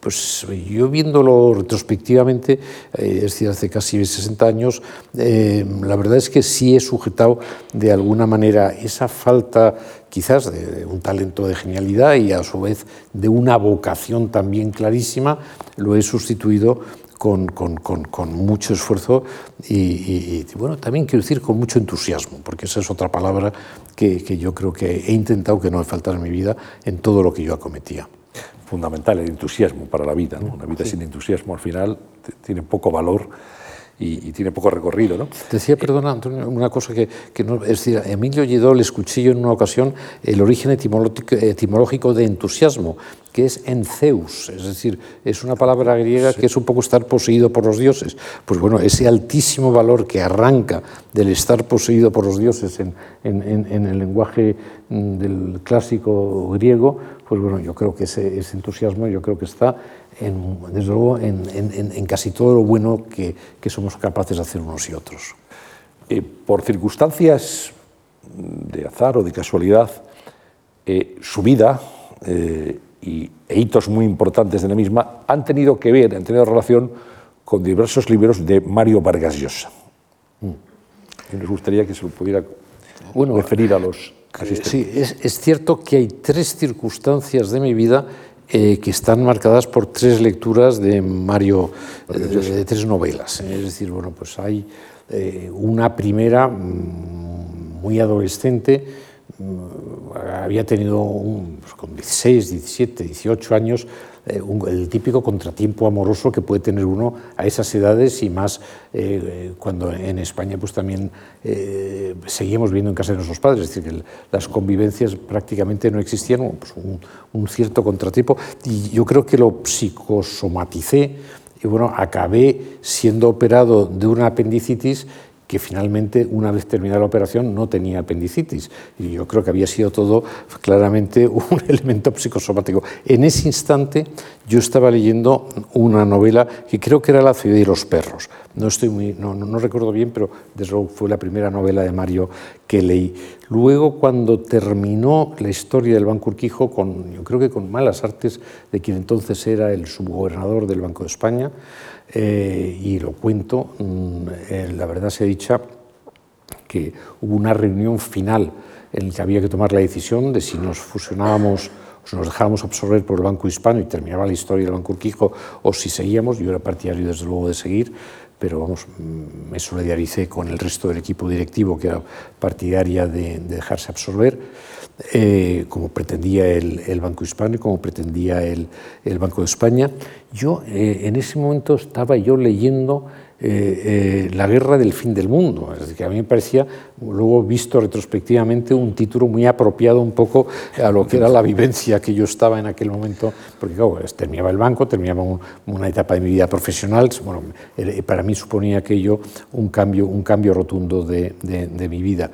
Pues yo viéndolo retrospectivamente, eh, es decir, hace casi 60 años, la verdad es que sí he sujetado de alguna manera esa falta quizás de un talento de genialidad y a su vez de una vocación también clarísima, lo he sustituido con, con, con, mucho esfuerzo y, bueno, también quiero decir con mucho entusiasmo, porque esa es otra palabra que, que yo creo que he intentado que no me faltara en mi vida en todo lo que yo acometía. Fundamental el entusiasmo para la vida, ¿no? una vida sin entusiasmo al final tiene poco valor y, tiene poco recorrido. ¿no? Decía, perdona, Antonio, una cosa que, que no, es decir, Emilio Lledó le escuché yo en una ocasión el origen etimológico de entusiasmo, que es enceus, es decir, es una palabra griega que es un poco estar poseído por los dioses. Pues bueno, ese altísimo valor que arranca del estar poseído por los dioses en, en, en el lenguaje mm, del clásico griego, pues bueno, yo creo que ese, ese entusiasmo yo creo que está en, desde luego en, en, casi todo lo bueno que, que, somos capaces de hacer unos y otros. Eh, por circunstancias de azar o de casualidad, eh, su vida eh, y, e hitos muy importantes de la misma han tenido que ver, han tenido relación con diversos libros de Mario Vargas Llosa. Mm. Y nos gustaría que se lo pudiera bueno, referir a los asistentes. Sí, es, es cierto que hay tres circunstancias de mi vida eh, que están marcadas por tres lecturas de Mario, eh, de, tres novelas. Es decir, bueno, pues hay eh, una primera mm, muy adolescente, mm, había tenido un, pues con 16, 17, 18 años, eh, el típico contratiempo amoroso que puede tener uno a esas edades y más cuando en España pues también seguimos viendo en casa de nuestros padres, es decir, que las convivencias prácticamente no existían, pues un, un cierto contratiempo. Y yo creo que lo psicosomaticé y bueno, acabé siendo operado de una apendicitis que finalmente, una vez terminada la operación, no tenía apendicitis. Y yo creo que había sido todo claramente un elemento psicosomático. En ese instante yo estaba leyendo una novela que creo que era La ciudad y los perros. No, estoy muy, no, no, recuerdo bien, pero desde luego fue la primera novela de Mario que leí. Luego, cuando terminó la historia del Banco Urquijo, con, yo creo que con malas artes de quien entonces era el subgobernador del Banco de España, eh, y lo cuento, mm, eh, la verdad se dicha que hubo una reunión final en la que había que tomar la decisión de si nos fusionábamos o nos dejábamos absorber por el Banco Hispano y terminaba la historia del Banco Urquijo o si seguíamos, yo era partidario desde luego de seguir, pero vamos, mm, me solidaricé con el resto del equipo directivo que era partidaria de, dejarse absorber, eh, como pretendía el, Banco Hispano y como pretendía el, Banco de España. Yo eh, en ese momento estaba yo leyendo eh, eh, la guerra del fin del mundo. Es que a mí me parecía, luego visto retrospectivamente, un título muy apropiado un poco a lo que era la vivencia que yo estaba en aquel momento, porque claro, terminaba el banco, terminaba una etapa de mi vida profesional, bueno, para mí suponía aquello un cambio, un cambio rotundo de, de mi vida.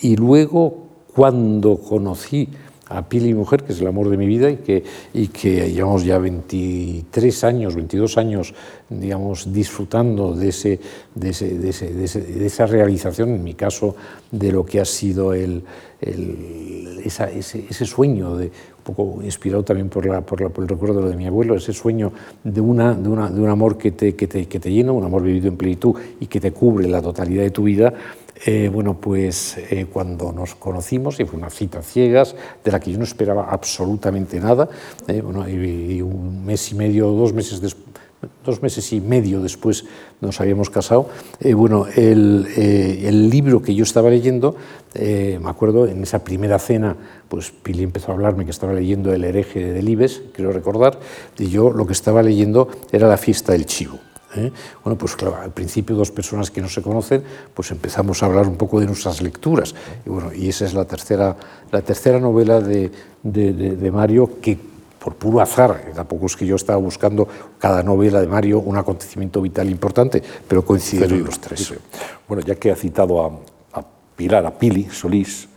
Y luego, cuando conocí a Pili Mujer, que es el amor de mi vida y que, y que llevamos ya 23 años, 22 años, digamos, disfrutando de, ese, de, ese, de, ese, de, esa realización, en mi caso, de lo que ha sido el, el, ese, ese, sueño, un poco inspirado también por, la, por, la, por, el recuerdo de mi abuelo, ese sueño de, una, de, una, de un amor que te, que, te, que te llena, un amor vivido en plenitud y que te cubre la totalidad de tu vida, eh, bueno, pues eh, cuando nos conocimos, y fue una cita ciegas, de la que yo no esperaba absolutamente nada, eh, bueno, y, un mes y medio, dos meses después, dos meses y medio después nos habíamos casado. bueno, el, libro que yo estaba leyendo, me acuerdo, en esa primera cena, pues Pili empezó a hablarme que estaba leyendo El hereje de Delibes, quiero recordar, y yo lo que estaba leyendo era La fiesta del chivo. ¿Eh? Bueno, pues claro, al principio dos personas que no se conocen, pues empezamos a hablar un poco de nuestras lecturas. Y bueno, y esa es la tercera, la tercera novela de, de, Mario que por puro azar, tampoco es que yo estaba buscando cada novela de Mario un acontecimiento vital importante, pero coincidieron los tres. Bueno, ya que ha citado a, a Pilar, a Pili Solís,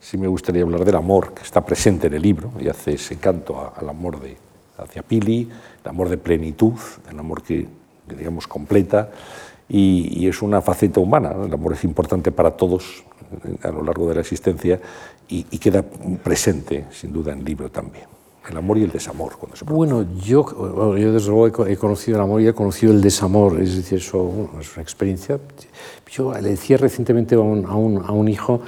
sí me gustaría hablar del amor que está presente en el libro y hace ese canto al amor de, hacia Pili, el amor de plenitud, el amor que digamos, completa y, es una faceta humana. El amor es importante para todos a lo largo de la existencia y, queda presente, sin duda, en el libro también. El amor y el desamor. Cuando se bueno, yo, yo desde luego he conocido el amor y he conocido el desamor, es decir, eso es una experiencia. Yo le decía recientemente a un, a un, a un hijo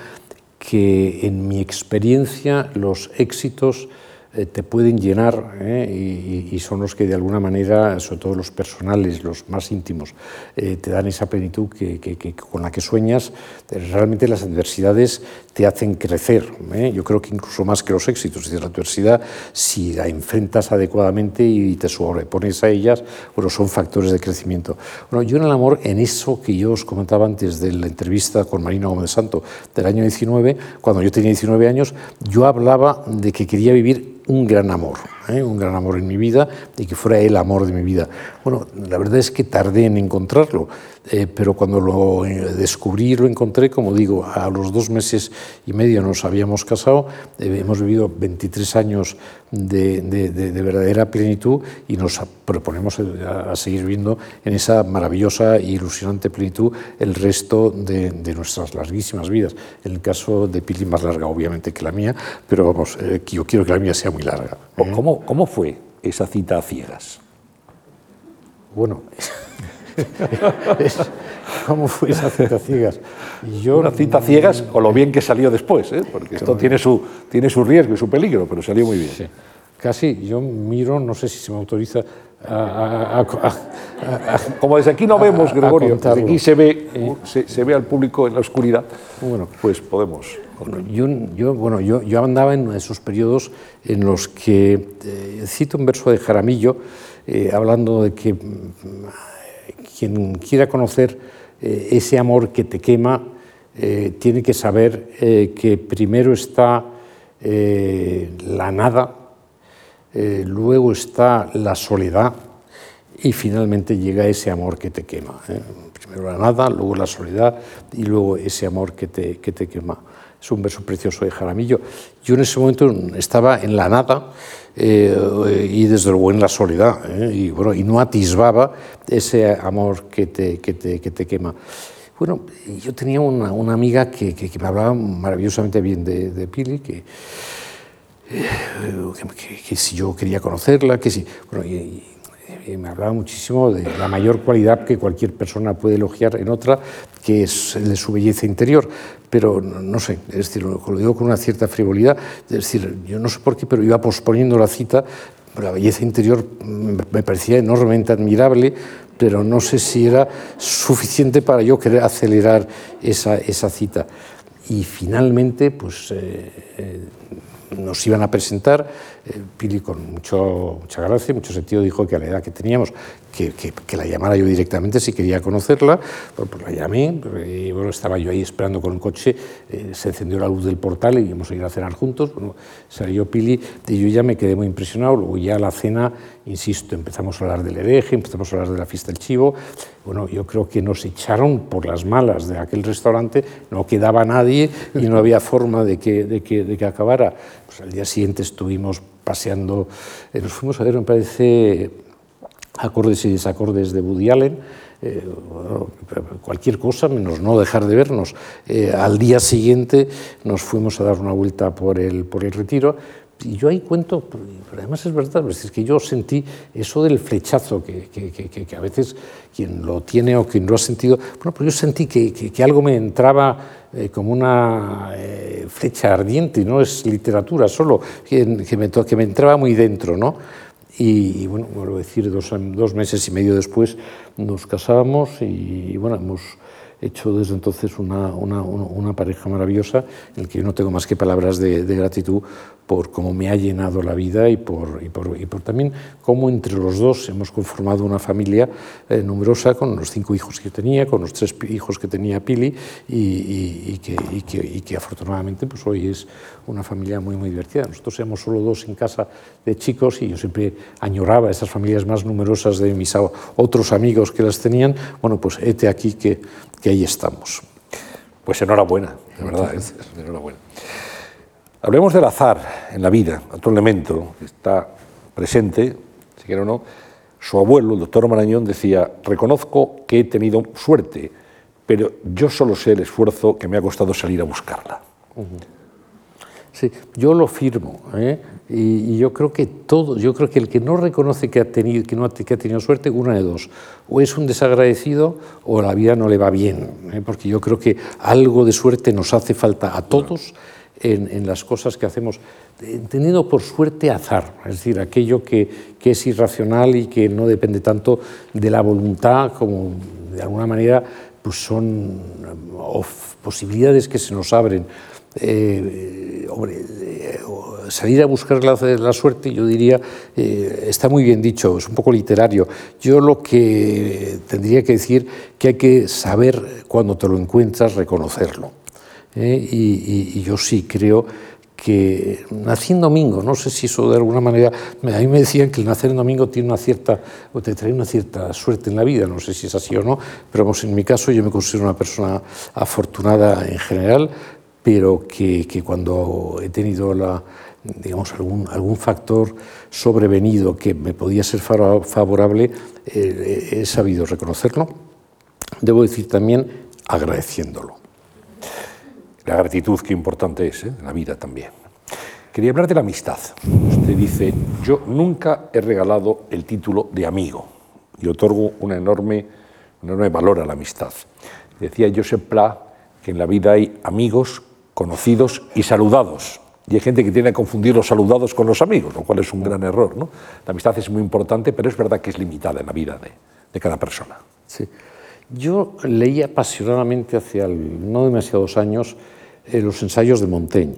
que en mi experiencia los éxitos eh, te pueden llenar ¿eh? y, son los que de alguna manera, sobre todo los personales, los más íntimos, eh, te dan esa plenitud que, con la que sueñas. Realmente las adversidades te hacen crecer. Yo creo que incluso más que los éxitos. Es decir, la adversidad, si la enfrentas adecuadamente y te sobrepones a ellas, bueno, son factores de crecimiento. Bueno, yo en el amor, en eso que yo os comentaba antes de la entrevista con Marina Gómez Santo del año 19, cuando yo tenía 19 años, yo hablaba de que quería vivir un gran amor, ¿eh? un gran amor en mi vida y que fuera el amor de mi vida. Bueno, la verdad es que tardé en encontrarlo. Eh, pero cuando lo eh, descubrí y lo encontré, como digo, a los dos meses y medio nos habíamos casado, eh, hemos vivido 23 años de, verdadera plenitud y nos proponemos a, seguir viendo en esa maravillosa e ilusionante plenitud el resto de, nuestras larguísimas vidas. En el caso de Pili más larga, obviamente, que la mía, pero vamos, yo quiero que la mía sea muy larga. ¿Cómo, cómo fue esa cita a ciegas? Bueno... ¿Cómo fue esa cita ciegas? Yo, Una cita ciegas o lo bien que salió después, ¿eh? porque esto tiene su, tiene su riesgo y su peligro, pero salió muy bien. Casi yo miro, no sé si se me autoriza a, como desde aquí no vemos, Gregorio, desde aquí se ve, se, ve al público en la oscuridad, bueno, pues podemos. Yo, yo, bueno, yo, yo, andaba en esos periodos en los que, eh, cito un verso de Jaramillo, eh, hablando de que mm, quien quiera conocer eh, ese amor que te quema, tiene que saber que primero está la nada, luego está la soledad y finalmente llega ese amor que te quema. Primero la nada, luego la soledad y luego ese amor que te, que te quema es un verso precioso de Jaramillo. Yo en ese momento estaba en la nada eh, y desde luego en la soledad, eh, y, bueno, y no atisbaba ese amor que te, que te, que te quema. Bueno, yo tenía una, una amiga que, que, me hablaba maravillosamente bien de, de Pili, que, eh, que, si yo quería conocerla, que si... Bueno, y, me hablaba muchísimo de la mayor cualidad que cualquier persona puede elogiar en otra, que es de su belleza interior. Pero no sé, es decir, lo digo con una cierta frivolidad, es decir, yo no sé por qué, pero iba posponiendo la cita, la belleza interior me parecía enormemente admirable, pero no sé si era suficiente para yo querer acelerar esa, esa cita. Y finalmente, pues eh, eh, nos iban a presentar eh, Pili con mucha gracia, mucho sentido dijo que a la edad que teníamos, que, la llamara yo directamente si quería conocerla, pues, pues la llamé, bueno, estaba yo ahí esperando con el coche, eh, se encendió la luz del portal y íbamos a ir a cenar juntos, bueno, salió Pili y yo ya me quedé muy impresionado, luego ya la cena, insisto, empezamos a hablar del hereje, empezamos a hablar de la fiesta del chivo, bueno, yo creo que nos echaron por las malas de aquel restaurante, no quedaba nadie y no había forma de que, de que acabara. Pues al día siguiente estuvimos paseando, eh, nos fuimos a ver, me parece, acordes y desacordes de Woody Allen, eh, cualquier cosa menos no dejar de vernos. Eh, al día siguiente nos fuimos a dar una vuelta por el, por el retiro y yo ahí cuento, pero además es verdad, es que yo sentí eso del flechazo, que, que, que, que, a veces quien lo tiene o quien lo ha sentido, bueno, pues yo sentí que, algo me entraba eh, como una eh, flecha ardiente, no es literatura solo, que, me, que me entraba muy dentro, ¿no? Y, bueno, vuelvo a decir, dos, dos, meses y medio después nos casamos y, y bueno, hemos hecho desde entonces una, una, una, pareja maravillosa en la que yo no tengo más que palabras de, de gratitud por cómo me ha llenado la vida y por, y por, y por también cómo entre los dos hemos conformado una familia eh, numerosa con los cinco hijos que tenía, con los tres hijos que tenía Pili y, y que, que, que, afortunadamente pues hoy es una familia muy, muy divertida. Nosotros éramos solo dos en casa de chicos y yo siempre añoraba esas familias más numerosas de mis otros amigos que las tenían. Bueno, pues este aquí que, que ahí estamos. Pues enhorabuena, de verdad, es, enhorabuena. Hablemos del azar en la vida, otro elemento que está presente, si quiere o no. Su abuelo, el doctor Marañón, decía, reconozco que he tenido suerte, pero yo solo sé el esfuerzo que me ha costado salir a buscarla. Sí, yo lo firmo. ¿eh? Y, yo creo que todo, yo creo que el que no reconoce que ha tenido, que ha tenido suerte, una de dos, o es un desagradecido o la vida no le va bien, ¿eh? porque yo creo que algo de suerte nos hace falta a todos en, las cosas que hacemos, entendiendo por suerte azar, es decir, aquello que, que es irracional y que no depende tanto de la voluntad como de alguna manera pues son posibilidades que se nos abren. Eh, eh, salir a buscar la, la, suerte, yo diría, eh, está muy bien dicho, es un poco literario. Yo lo que tendría que decir que hay que saber cuando te lo encuentras, reconocerlo. ¿Eh? Y, y, yo sí creo que nací en domingo, no sé si eso de alguna manera, a mí me decían que el nacer en domingo tiene una cierta, o te trae una cierta suerte en la vida, no sé si es así o no, pero vamos, en mi caso yo me considero una persona afortunada en general, pero que, que cuando he tenido la, digamos, algún, algún factor sobrevenido que me podía ser favorable, eh, he sabido reconocerlo. Debo decir también agradeciéndolo. La gratitud, qué importante es ¿eh? en la vida también. Quería hablar de la amistad. Usted dice, yo nunca he regalado el título de amigo y otorgo una enorme, un enorme valor a la amistad. Decía Joseph Pla que en la vida hay amigos conocidos y saludados. Y hay gente que tiene que confundir los saludados con los amigos, lo cual es un gran error. La amistad es muy importante, pero es verdad que es limitada en la vida de, de cada persona. Sí. Yo leí apasionadamente hace no demasiados años eh, los ensayos de Montaigne.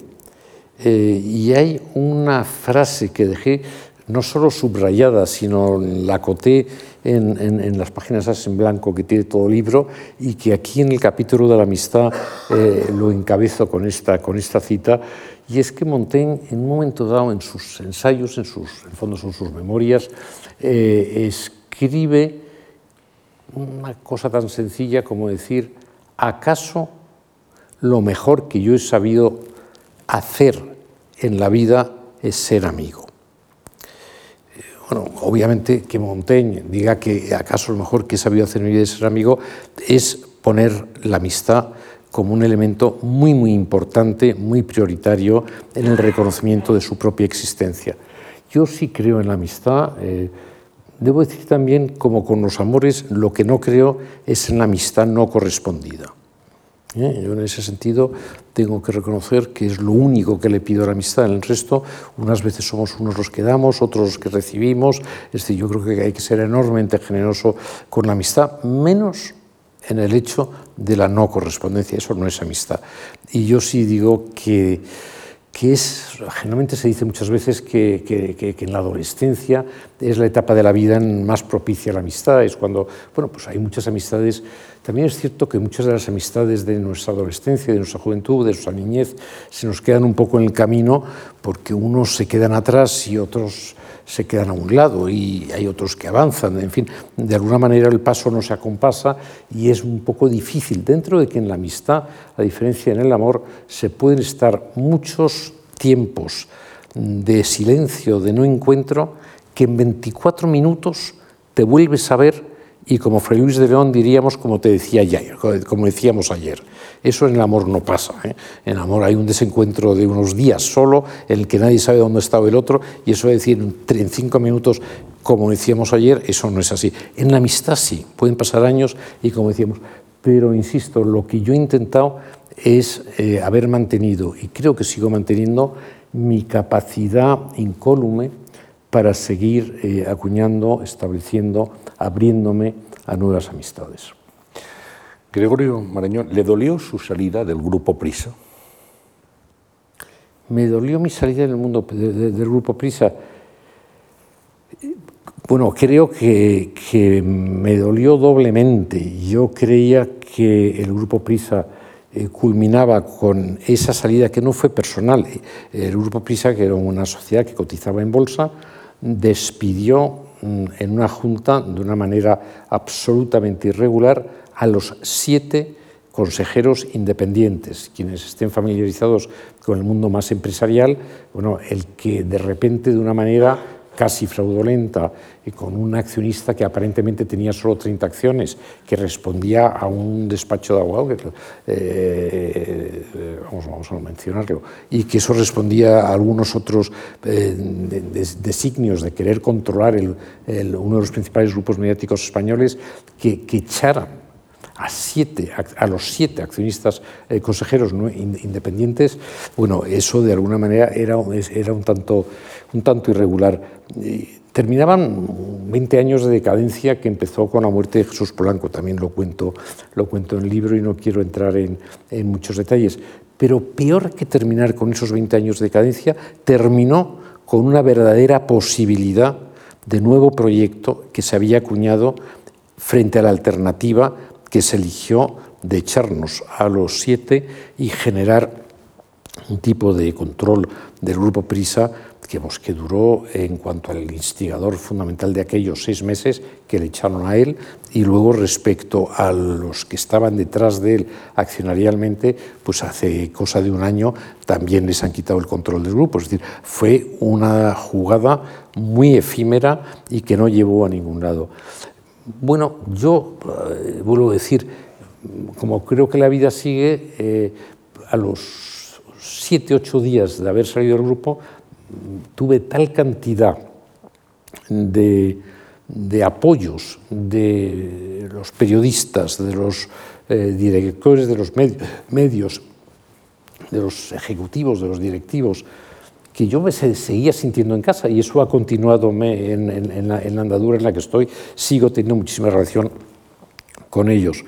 Eh, y hay una frase que dejé no solo subrayada, sino la coté en, las páginas en blanco que tiene todo el libro y que aquí en el capítulo de la amistad eh, lo encabezo con esta, con esta cita. Y es que Montaigne, en un momento dado, en sus ensayos, en sus, en fondo son sus memorias, escribe una cosa tan sencilla como decir, ¿acaso lo mejor que yo he sabido hacer en la vida es ser amigo? Eh, bueno, obviamente que Montaigne diga que acaso lo mejor que he sabido hacer en mi vida es ser amigo es poner la amistad como un elemento muy, muy importante, muy prioritario en el reconocimiento de su propia existencia. Yo sí creo en la amistad. Eh, Debo decir también, como con los amores, lo que no creo es en la amistad no correspondida. ¿Eh? Yo en ese sentido tengo que reconocer que es lo único que le pido a la amistad. En el resto, unas veces somos unos los que damos, otros los que recibimos. Es decir, yo creo que hay que ser enormemente generoso con la amistad, menos en el hecho de la no correspondencia. Eso no es amistad. Y yo sí digo que que es, generalmente se dice muchas veces que, que, en la adolescencia es la etapa de la vida más propicia a la amistad, es cuando, bueno, pues hay muchas amistades, también es cierto que muchas de las amistades de nuestra adolescencia, de nuestra juventud, de nuestra niñez, se nos quedan un poco en el camino porque unos se quedan atrás y otros se quedan a un lado y hay otros que avanzan, en fin, de alguna manera el paso no se acompasa y es un poco difícil, dentro de que en la amistad, a diferencia en el amor, se pueden estar muchos tiempos de silencio, de no encuentro, que en 24 minutos te vuelves a ver y como Fray Luis de León diríamos como te decía ayer, como decíamos ayer. Eso en el amor no pasa. ¿eh? En el amor hay un desencuentro de unos días solo, en el que nadie sabe dónde estaba el otro, y eso de decir en cinco minutos, como decíamos ayer, eso no es así. En la amistad sí, pueden pasar años y como decíamos, pero insisto, lo que yo he intentado es eh, haber mantenido, y creo que sigo manteniendo, mi capacidad incólume para seguir eh, acuñando, estableciendo, abriéndome a nuevas amistades. Gregorio Marañón, ¿le dolió su salida del grupo Prisa? Me dolió mi salida del mundo del grupo Prisa. Bueno, creo que, que, me dolió doblemente. Yo creía que el grupo Prisa eh, culminaba con esa salida que no fue personal. El grupo Prisa, que era una sociedad que cotizaba en bolsa, despidió en una junta de una manera absolutamente irregular a los siete consejeros independientes, quienes estén familiarizados con el mundo más empresarial, bueno, el que de repente de una manera casi fraudulenta y con un accionista que aparentemente tenía solo 30 acciones, que respondía a un despacho de abogado, eh, vamos, a mencionarlo, y que eso respondía a algunos otros eh, designios de querer controlar uno de los principales grupos mediáticos españoles, que, que echaran a, siete, a los siete accionistas eh, consejeros independientes, bueno, eso de alguna manera era, era un, tanto, un tanto irregular. Terminaban 20 años de decadencia que empezó con la muerte de Jesús Polanco, también lo cuento, lo cuento en el libro y no quiero entrar en, en muchos detalles, pero peor que terminar con esos 20 años de decadencia, terminó con una verdadera posibilidad de nuevo proyecto que se había acuñado frente a la alternativa que se eligió de echarnos a los siete y generar un tipo de control del grupo Prisa que, duró en cuanto al instigador fundamental de aquellos seis meses que le echaron a él y luego respecto a los que estaban detrás de él accionarialmente, pues hace cosa de un año también les han quitado el control del grupo. Es decir, fue una jugada muy efímera y que no llevó a ningún lado. Bueno, yo eh, vuelvo a decir, como creo que la vida sigue, eh, a los siete, ocho días de haber salido del grupo, tuve tal cantidad de, apoyos de los periodistas, de los eh, directores de los medios, de los ejecutivos, de los directivos, que yo me seguía sintiendo en casa y eso ha continuado en, la, andadura en la que estoy. Sigo teniendo muchísima relación con ellos.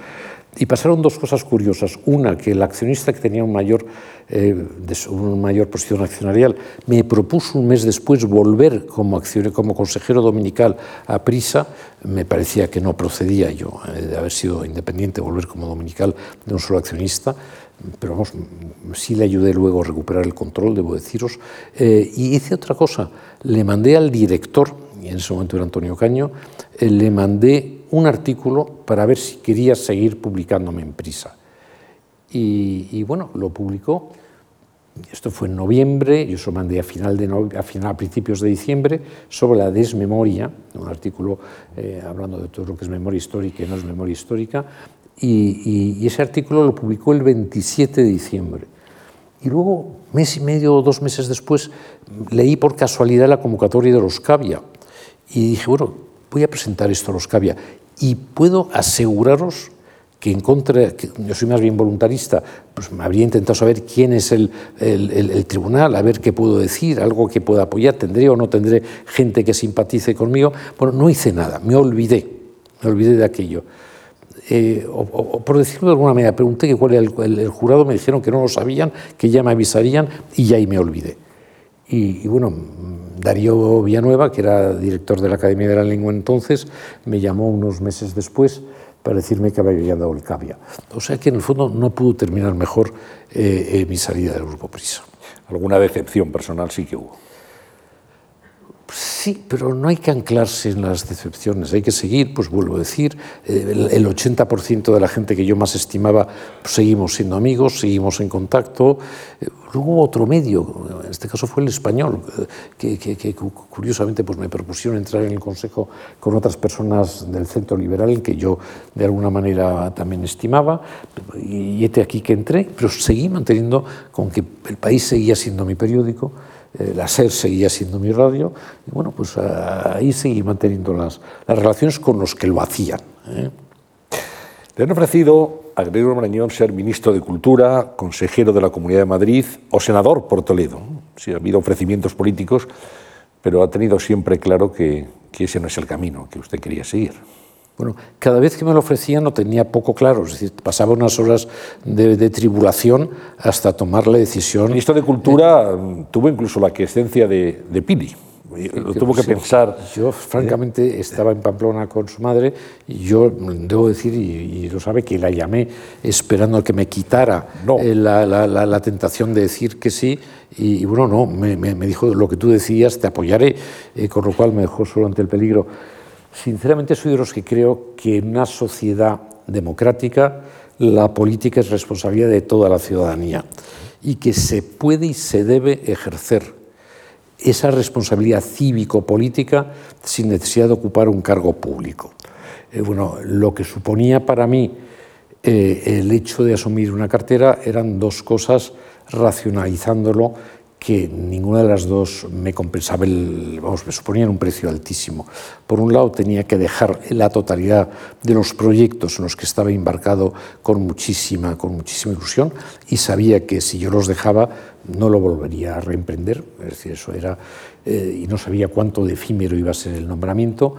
Y pasaron dos cosas curiosas. Una, que el accionista que tenía un mayor, eh, una mayor posición accionarial me propuso un mes después volver como, como consejero dominical a Prisa. Me parecía que no procedía yo eh, de haber sido independiente, volver como dominical de un solo accionista. Pero vamos, sí le ayudé luego a recuperar el control, debo deciros. Eh, y hice otra cosa. Le mandé al director, y en ese momento era Antonio Caño, le mandé un artículo para ver si quería seguir publicándome en prisa. Y, bueno, lo publicó. Esto fue en noviembre, yo se lo mandé a, final de a, final, a principios de diciembre, sobre la desmemoria, un artículo eh, hablando de todo lo que es memoria histórica y no es memoria histórica, y, y, ese artículo lo publicó el 27 de diciembre. Y luego, mes y medio o dos meses después, leí por casualidad la convocatoria de los Cavia y dije, bueno, voy a presentar esto a los Cavia y puedo aseguraros que en contra, yo soy más bien voluntarista, pues me habría intentado saber quién es el, tribunal, a ver qué puedo decir, algo que pueda apoyar, tendré o no tendré gente que simpatice conmigo. Bueno, no hice nada, me olvidé, me olvidé de aquello. Eh, o, por decirlo de alguna manera, pregunté que cuál era el, jurado, me dijeron que no lo sabían, que ya me avisarían y ya ahí me olvidé. Y, bueno, Darío Villanueva, que era director de la Academia de la Lengua entonces, me llamó unos meses después para decirme que había dado el cavia. O sea que en el fondo no pudo terminar mejor eh, eh, mi salida del Grupo Prisa. ¿Alguna decepción personal sí que hubo? Sí, pero no hay que anclarse en las decepciones, hay que seguir, pues vuelvo a decir, eh, el 80% de la gente que yo más estimaba pues, seguimos siendo amigos, seguimos en contacto. Eh, luego hubo otro medio, en este caso fue el español, eh, que, curiosamente pues me propusieron entrar en el Consejo con otras personas del centro liberal que yo de alguna manera también estimaba, y este aquí que entré, pero seguí manteniendo con que el país seguía siendo mi periódico. eh, la SER seguía siendo mi radio, y bueno, pues ahí seguí manteniendo las, las relaciones con los que lo hacían. ¿eh? Le han ofrecido a Gregorio Marañón ser ministro de Cultura, consejero de la Comunidad de Madrid o senador por Toledo. Sí, ha habido ofrecimientos políticos, pero ha tenido siempre claro que, que ese no es el camino que usted quería seguir. Bueno, cada vez que me lo ofrecían lo tenía poco claro, es decir, pasaba unas horas de, tribulación hasta tomar la decisión. El ministro de Cultura tuvo incluso la quiescencia de, de Pili. Lo tuvo que pensar. Yo, francamente, estaba en Pamplona con su madre y yo debo decir, y, lo sabe, que la llamé esperando a que me quitara eh, la, la, tentación de decir que sí. Y, bueno, no, me, me, dijo lo que tú decías, te apoyaré, eh, con lo cual me dejó solo ante el peligro. Sinceramente soy de los que creo que en una sociedad democrática la política es responsabilidad de toda la ciudadanía y que se puede y se debe ejercer esa responsabilidad cívico-política sin necesidad de ocupar un cargo público. Eh, bueno, lo que suponía para mí eh, el hecho de asumir una cartera eran dos cosas, racionalizándolo que ninguna de las dos me compensaba, el, vamos, me suponían un precio altísimo. Por un lado, tenía que dejar la totalidad de los proyectos en los que estaba embarcado con muchísima, con muchísima ilusión y sabía que si yo los dejaba no lo volvería a reemprender, es decir, eso era, eh, y no sabía cuánto de efímero iba a ser el nombramiento.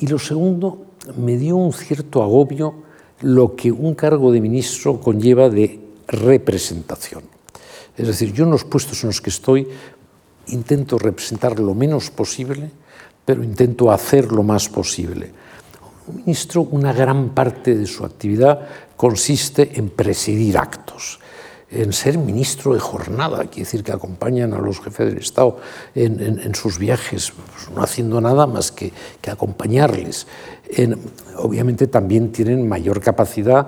Y lo segundo, me dio un cierto agobio lo que un cargo de ministro conlleva de representación. Es decir, yo en los puestos en los que estoy intento representar lo menos posible, pero intento hacer lo más posible. Un ministro, una gran parte de su actividad consiste en presidir actos, en ser ministro de jornada, quiere decir que acompañan a los jefes del Estado en, sus viajes, pues no haciendo nada más que, acompañarles. obviamente también tienen mayor capacidad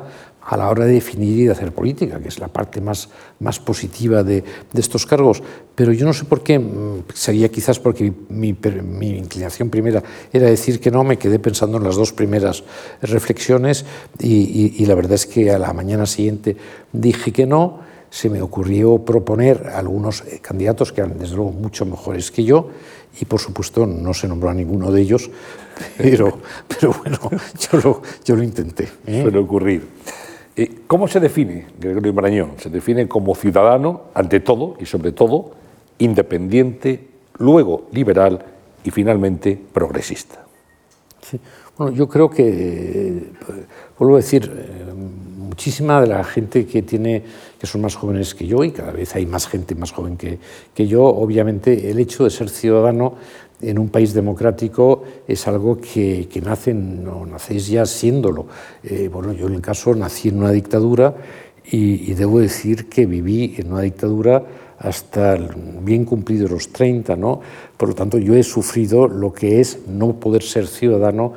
a la hora de definir y de hacer política, que es la parte más, más positiva de, de estos cargos. Pero yo no sé por qué, mm, sería quizás porque mi, mi, inclinación primera era decir que no, me quedé pensando en las dos primeras reflexiones y, y, la verdad es que a la mañana siguiente dije que no, se me ocurrió proponer algunos eh, candidatos que eran desde luego mucho mejores que yo y por supuesto no se nombró a ninguno de ellos, pero, pero bueno, yo lo, yo lo intenté. ¿eh? Suele ocurrir. Eh, ¿Cómo se define Gregorio Marañón? Se define como ciudadano, ante todo y sobre todo, independiente, luego liberal y finalmente progresista. Bueno, yo creo que, vuelvo a decir, eh, muchísima de la gente que tiene que son más jóvenes que yo y cada vez hay más gente más joven que, que yo, obviamente el hecho de ser ciudadano en un país democrático es algo que, que nace, no nacéis ya siéndolo. Eh, bueno, yo en el caso nací en una dictadura y, debo decir que viví en una dictadura hasta bien cumplidos los 30, ¿no? Por lo tanto, yo he sufrido lo que es no poder ser ciudadano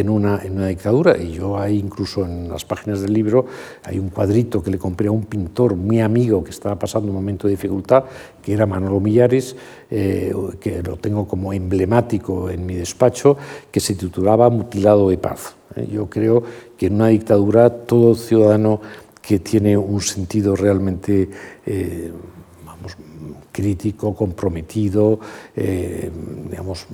en una, en una, dictadura. Y yo hay incluso en las páginas del libro, hay un cuadrito que le compré a un pintor muy amigo que estaba pasando un momento de dificultad, que era Manolo Millares, eh, que lo tengo como emblemático en mi despacho, que se titulaba Mutilado de paz. Eh, yo creo que en una dictadura todo ciudadano que tiene un sentido realmente... Eh, crítico, comprometido, eh, digamos,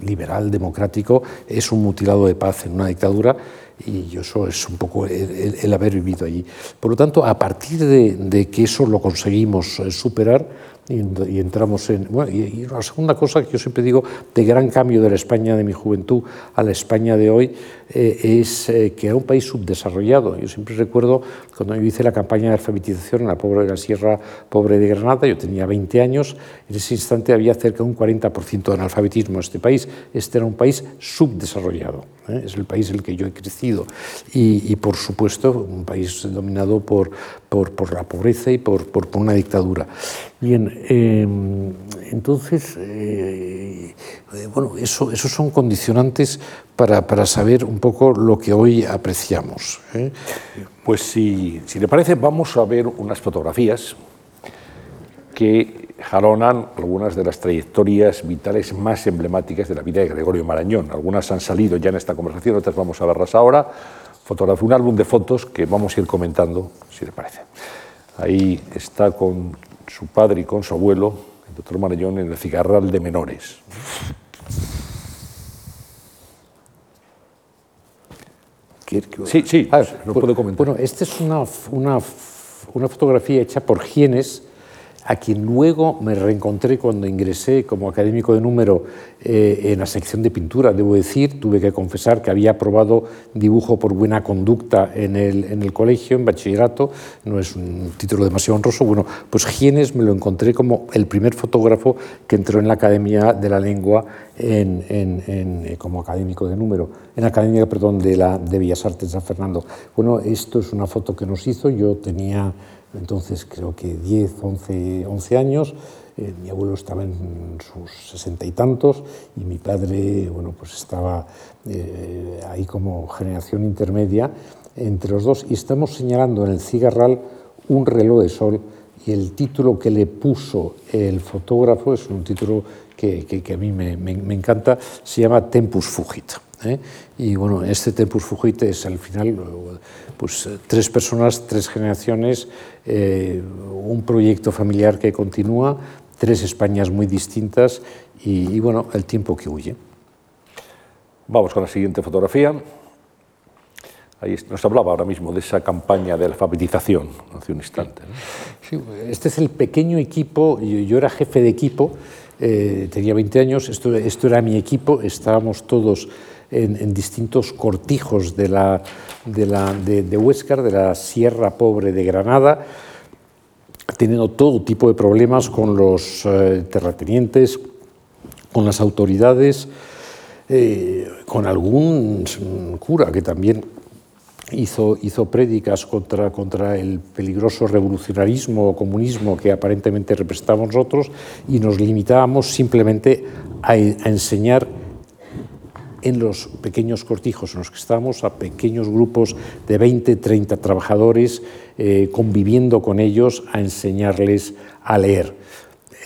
liberal, democrático, es un mutilado de paz en una dictadura y eso es un poco el, haber vivido allí. Por lo tanto, a partir de, de que eso lo conseguimos eh, superar, y, entramos en... Bueno, y, la segunda cosa que yo siempre digo de gran cambio de la España de mi juventud a la España de hoy eh, es eh, que era un país subdesarrollado. Yo siempre recuerdo cuando yo hice la campaña de alfabetización en la pobre de la Sierra Pobre de Granada, yo tenía 20 años, en ese instante había cerca de un 40% de analfabetismo en este país. Este era un país subdesarrollado, ¿eh? es el país en el que yo he crecido. Y, por supuesto, un país dominado por, por, por la pobreza y por, por, por una dictadura. Bien, eh, entonces, bueno, eso, esos son condicionantes para, para, saber un poco lo que hoy apreciamos. ¿eh? Pues si, si le parece, vamos a ver unas fotografías que jalonan algunas de las trayectorias vitales más emblemáticas de la vida de Gregorio Marañón. Algunas han salido ya en esta conversación, otras vamos a verlas ahora. Fotografía, un álbum de fotos que vamos a ir comentando, si le parece. Ahí está con su padre y con su abuelo, el doctor Marañón, en el cigarral de menores. Sí, sí, ah, lo puedo comentar. Bueno, esta es una, una, una fotografía hecha por Gienes, a quien luego me reencontré cuando ingresé como académico de número eh, en la sección de pintura. Debo decir, tuve que confesar que había aprobado dibujo por buena conducta en el, en el colegio, en bachillerato, no es un título demasiado honroso. Bueno, pues Gienes me lo encontré como el primer fotógrafo que entró en la Academia de la Lengua en, en, eh, como académico de número, en la Academia perdón, de, la, de Bellas Artes de San Fernando. Bueno, esto es una foto que nos hizo, yo tenía entonces creo que 10, 11, 11 años. Eh, mi abuelo estaba en sus sesenta y tantos y mi padre bueno, pues estaba eh, ahí como generación intermedia entre los dos y estamos señalando en el cigarral un reloj de sol y el título que le puso el fotógrafo es un título que, a mí me, me, me, encanta, se llama Tempus Fugit. ¿Eh? Y bueno, este Tempus Fugit es al final pues, tres personas, tres generaciones, eh, un proyecto familiar que continúa, tres Españas muy distintas y, y, bueno, el tiempo que huye. Vamos con la siguiente fotografía. Ahí nos hablaba ahora mismo de esa campaña de alfabetización hace un instante. ¿no? Sí, este es el pequeño equipo, yo, yo era jefe de equipo, eh, tenía 20 años, esto, esto era mi equipo, estábamos todos en, en distintos cortijos de, la, de, la, de, de de la Sierra Pobre de Granada, teniendo todo tipo de problemas con los eh, terratenientes, con las autoridades, eh, con algún cura que también hizo, hizo prédicas contra, contra el peligroso revolucionarismo o comunismo que aparentemente representamos nosotros y nos limitábamos simplemente a enseñar en los pequeños cortijos en los que estamos a pequeños grupos de 20, 30 trabajadores, eh, conviviendo con ellos a enseñarles a leer.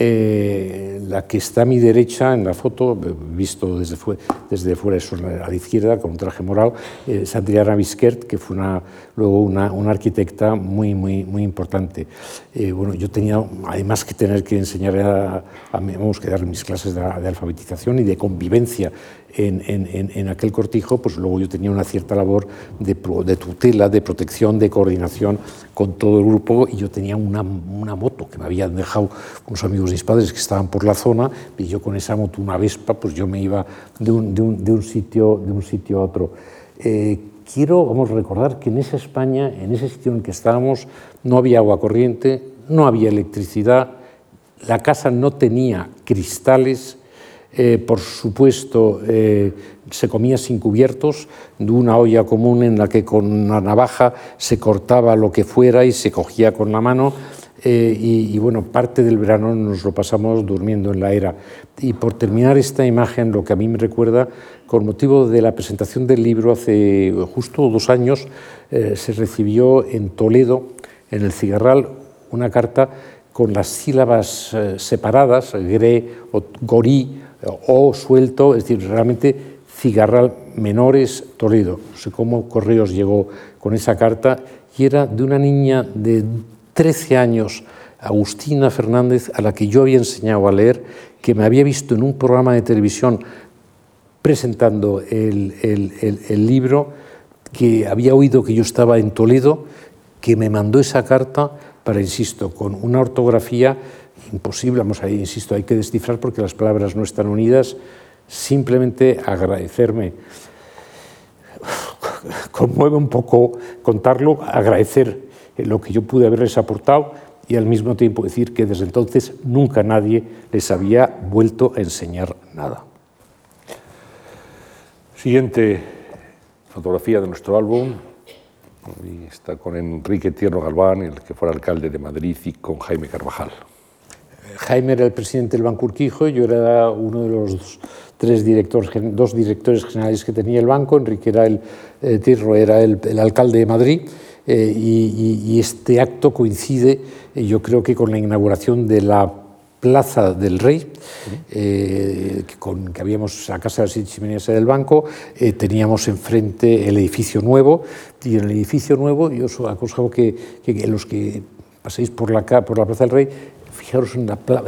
Eh, la que está a mi derecha en la foto, visto desde, fue, desde fuera, es a la izquierda, con un traje morado, es Adriana Biskert, que fue una, luego una, una, arquitecta muy, muy, muy importante. Eh, bueno, yo tenía, además que tener que enseñar a, a, vamos, que dar mis clases de, de alfabetización y de convivencia en, en, en, aquel cortijo, pues luego yo tenía una cierta labor de, de tutela, de protección, de coordinación con todo el grupo y yo tenía una, una, moto que me habían dejado unos amigos de mis padres que estaban por la zona y yo con esa moto, una Vespa, pues yo me iba de un, de un, de un sitio, de un sitio a otro. Eh, quiero vamos, recordar que en esa España, en ese sitio en el que estábamos, no había agua corriente, no había electricidad, la casa no tenía cristales, eh, por supuesto, eh, se comía sin cubiertos, de una olla común en la que con una navaja se cortaba lo que fuera y se cogía con la mano. Eh, y, bueno, parte del verano nos lo pasamos durmiendo en la era. Y por terminar esta imagen, lo que a mí me recuerda, con motivo de la presentación del libro hace justo dos años, se recibió en Toledo, en el Cigarral, una carta con las sílabas separadas, gre o gorí, o suelto, es decir, realmente Cigarral Menores Toledo. No sé cómo Correos llegó con esa carta y era de una niña de 13 años, Agustina Fernández, a la que yo había enseñado a leer, que me había visto en un programa de televisión presentando el, el libro, que había oído que yo estaba en Toledo, que me mandó esa carta para, insisto, con una ortografía imposible, vamos ahí, insisto, hay que descifrar porque las palabras no están unidas, simplemente agradecerme. Conmueve un poco contarlo, agradecer lo que yo pude haberles aportado y al mismo tiempo decir que desde entonces nunca nadie les había vuelto a enseñar nada. Siguiente fotografía de nuestro álbum. está con Enrique Tierno Galván, el que fuera alcalde de Madrid, y con Jaime Carvajal. Jaime era el presidente del Banco Urquijo, yo era uno de los tres directores, dos directores generales que tenía el banco, Enrique era el, eh, Tirro era el, alcalde de Madrid, eh, y, este acto coincide, eh, yo creo que con la inauguración de la Plaza del Rey, con que habíamos la Casa de las Chimeneas del banco, teníamos enfrente el edificio nuevo, y en el edificio nuevo yo os aconsejo que, que los que paséis por la, por la Plaza del Rey Fijaros, en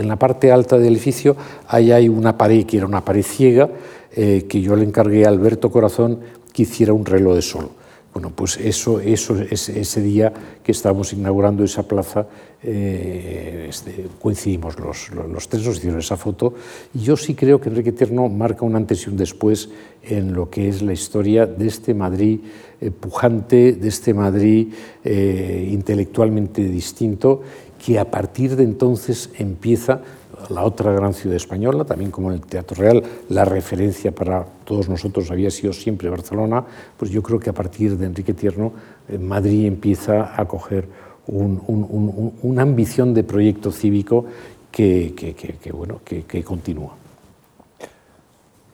la, parte alta del edificio ahí hay una pared que era una pared ciega, eh, que yo le encargué a Alberto Corazón que hiciera un reloj de sol. Bueno, pues eso, eso ese día que estábamos inaugurando esa plaza, eh, este, coincidimos los, los, tres, nos hicieron esa foto. Yo sí creo que Enrique Tierno marca un antes y un después en lo que es la historia de este Madrid eh, pujante, de este Madrid intelectualmente distinto que a partir de entonces empieza la otra gran ciudad española, también como en el Teatro Real, la referencia para todos nosotros había sido siempre Barcelona, pues yo creo que a partir de Enrique Tierno, eh, Madrid empieza a coger una ambición de proyecto cívico que, bueno, que, continúa.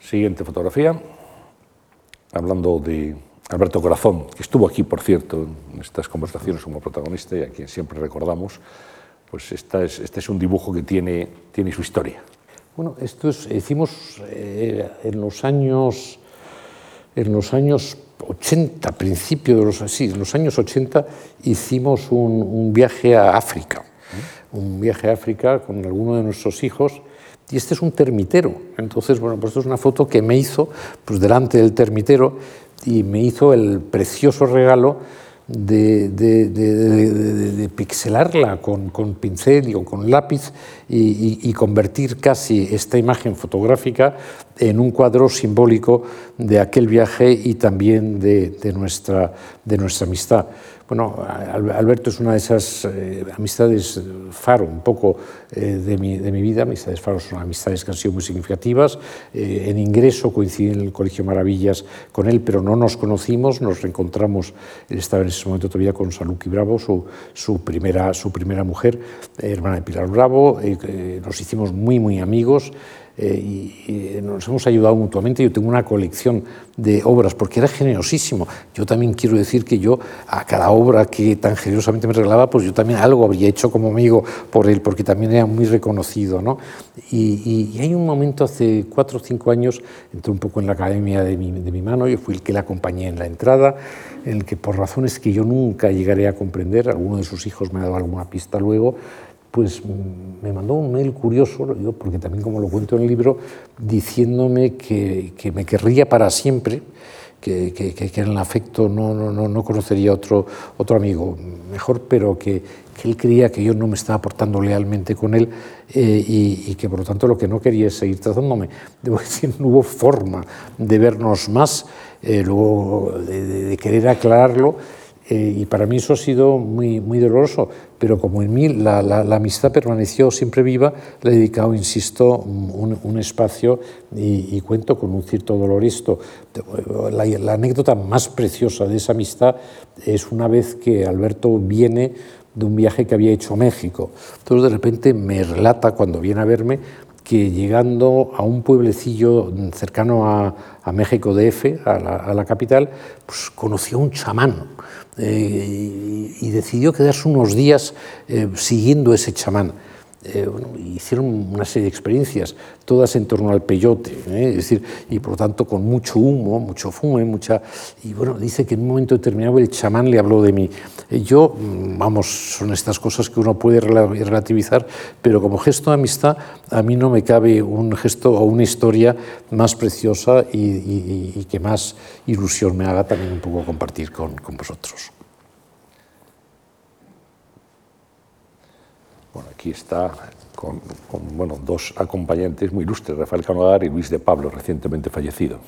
Siguiente fotografía, hablando de Alberto Corazón, que estuvo aquí, por cierto, en estas conversaciones como protagonista y a quien siempre recordamos pues esta es, este es un dibujo que tiene, tiene su historia. Bueno, esto es, hicimos eh, en los años en los años 80, principio de los, sí, en los años 80 hicimos un, viaje a África, un viaje a África con alguno de nuestros hijos y este es un termitero. Entonces, bueno, pues esto es una foto que me hizo pues delante del termitero y me hizo el precioso regalo de, pixelarla con, pincel o con lápiz y, convertir casi esta imagen fotográfica en un cuadro simbólico de aquel viaje y también de, nuestra, de nuestra amistad. Bueno, Alberto es una de esas eh, amistades faro, un poco eh, de, mi, de, mi, vida. Amistades faro son amistades que han sido muy significativas. Eh, en ingreso coincidí en el Colegio Maravillas con él, pero no nos conocimos, nos reencontramos. Él estaba en ese momento todavía con Saluki Bravo, su, su, primera, su primera mujer, hermana de Pilar Bravo. nos hicimos muy, muy amigos. Eh, y, nos hemos ayudado mutuamente. Yo tengo una colección de obras porque era generosísimo. Yo también quiero decir que yo a cada obra que tan generosamente me regalaba, pues yo también algo habría hecho como amigo por él, porque también era muy reconocido. ¿no? Y, hay un momento hace cuatro o cinco años, entré un poco en la academia de mi, de mi mano, yo fui el que le acompañé en la entrada, en el que por razones que yo nunca llegaré a comprender, alguno de sus hijos me ha dado alguna pista luego, pues me mandó un mail curioso, porque también como lo cuento en el libro, diciéndome que, me querría para siempre que, que, en el afecto no, no, no, conocería otro, otro amigo mejor, pero que, que, él creía que yo no me estaba portando lealmente con él eh, y, que por lo tanto lo que no quería es seguir tratándome. Debo decir, no hubo forma de vernos más, eh, luego de, querer aclararlo. Eh, y para mí eso ha sido muy, muy doloroso, pero como en mí la, la, amistad permaneció siempre viva, le he dedicado, insisto, un, un espacio y, y, cuento con un cierto dolor esto. La, la, anécdota más preciosa de esa amistad es una vez que Alberto viene de un viaje que había hecho a México. Entonces de repente me relata cuando viene a verme que llegando a un pueblecillo cercano a, a México DF, a la, a la capital, pues conoció a un chamán eh, y, decidió quedarse unos días eh, siguiendo ese chamán. Eh, hicieron una serie de experiencias, todas en torno al peyote, es decir, y por lo tanto con mucho humo, mucho fumo, mucha... Y bueno, dice que en un momento determinado el chamán le habló de mí. yo, mm, vamos, son estas cosas que uno puede relativizar, pero como gesto de amistad, a mí no me cabe un gesto o una historia más preciosa y, que más ilusión me haga también un poco compartir con, con vosotros. Bueno, aquí está con, bueno, dos acompañantes muy ilustres, Rafael Canogar y Luis de Pablo, recientemente fallecido.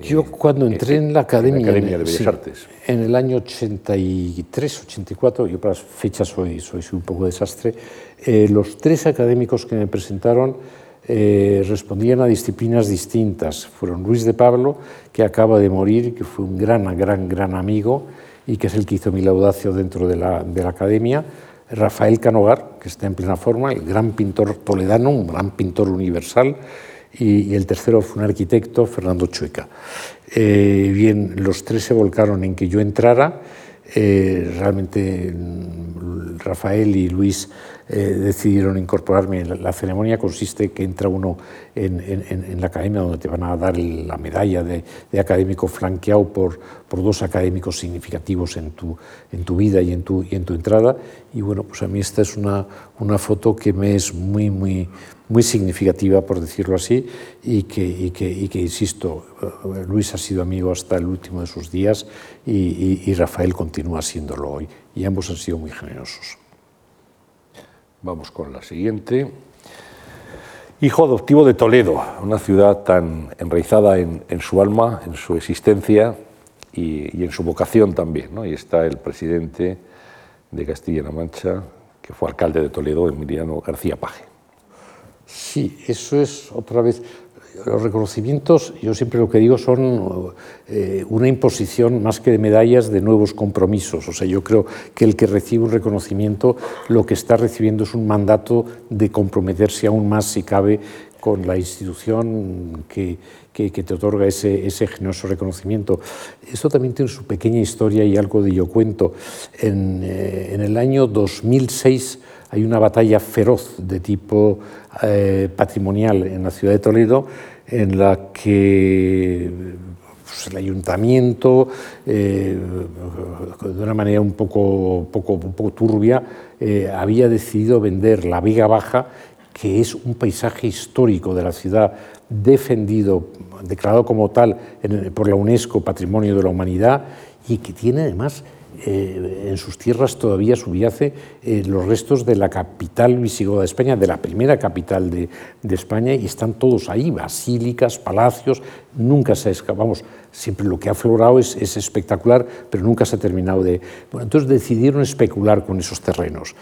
Yo cuando entré en la Academia, en Academia de Bellas Artes. En el año 83, 84, yo para las fechas soy, soy, un poco desastre, eh, los tres académicos que me presentaron eh, respondían a disciplinas distintas. Fueron Luis de Pablo, que acaba de morir, que fue un gran, gran, gran amigo y que es el que hizo mi laudacio dentro de la, de la Academia, Rafael Canogar, que está en plena forma, el gran pintor toledano, un gran pintor universal, y, el tercero fue un arquitecto, Fernando Chueca. Eh, bien, los tres se volcaron en que yo entrara. Eh, realmente mm, Rafael y Luis eh, decidieron incorporarme. La, ceremonia consiste en que entra uno en, en, la academia donde te van a dar la medalla de, académico flanqueado por, por, dos académicos significativos en tu, en tu vida y en tu, y en tu entrada. Y bueno, pues a mí esta es una, una foto que me es muy, muy, muy significativa, por decirlo así, y que, y que, y que insisto, eh, Luis ha sido amigo hasta el último de sus días y, Rafael continúa siéndolo hoy. Y ambos han sido muy generosos. Vamos con la siguiente. Hijo adoptivo de Toledo, una ciudad tan enraizada en, su alma, en su existencia y, en su vocación también. Y está el presidente de Castilla-La Mancha, que fue alcalde de Toledo, Emiliano García Paje. Sí, eso es otra vez los reconocimientos, yo siempre lo que digo, son eh, una imposición más que de medallas de nuevos compromisos. O sea, yo creo que el que recibe un reconocimiento lo que está recibiendo es un mandato de comprometerse aún más, si cabe, con la institución que, que, te otorga ese, ese, generoso reconocimiento. Esto también tiene su pequeña historia y algo de yo cuento. En, eh, en el año 2006 hay una batalla feroz de tipo eh, patrimonial en la ciudad de Toledo en la que pues, el ayuntamiento, eh, de una manera un poco, turbia, eh, había decidido vender la Vega Baja, que es un paisaje histórico de la ciudad, defendido, declarado como tal por la UNESCO Patrimonio de la Humanidad, y que tiene además eh, en sus tierras todavía subyace eh, los restos de la capital visigoda de España, de la primera capital de, España, y están todos ahí, basílicas, palacios, nunca se ha escapado, siempre lo que ha aflorado es, espectacular, pero nunca se ha terminado de... Bueno, entonces decidieron especular con esos terrenos.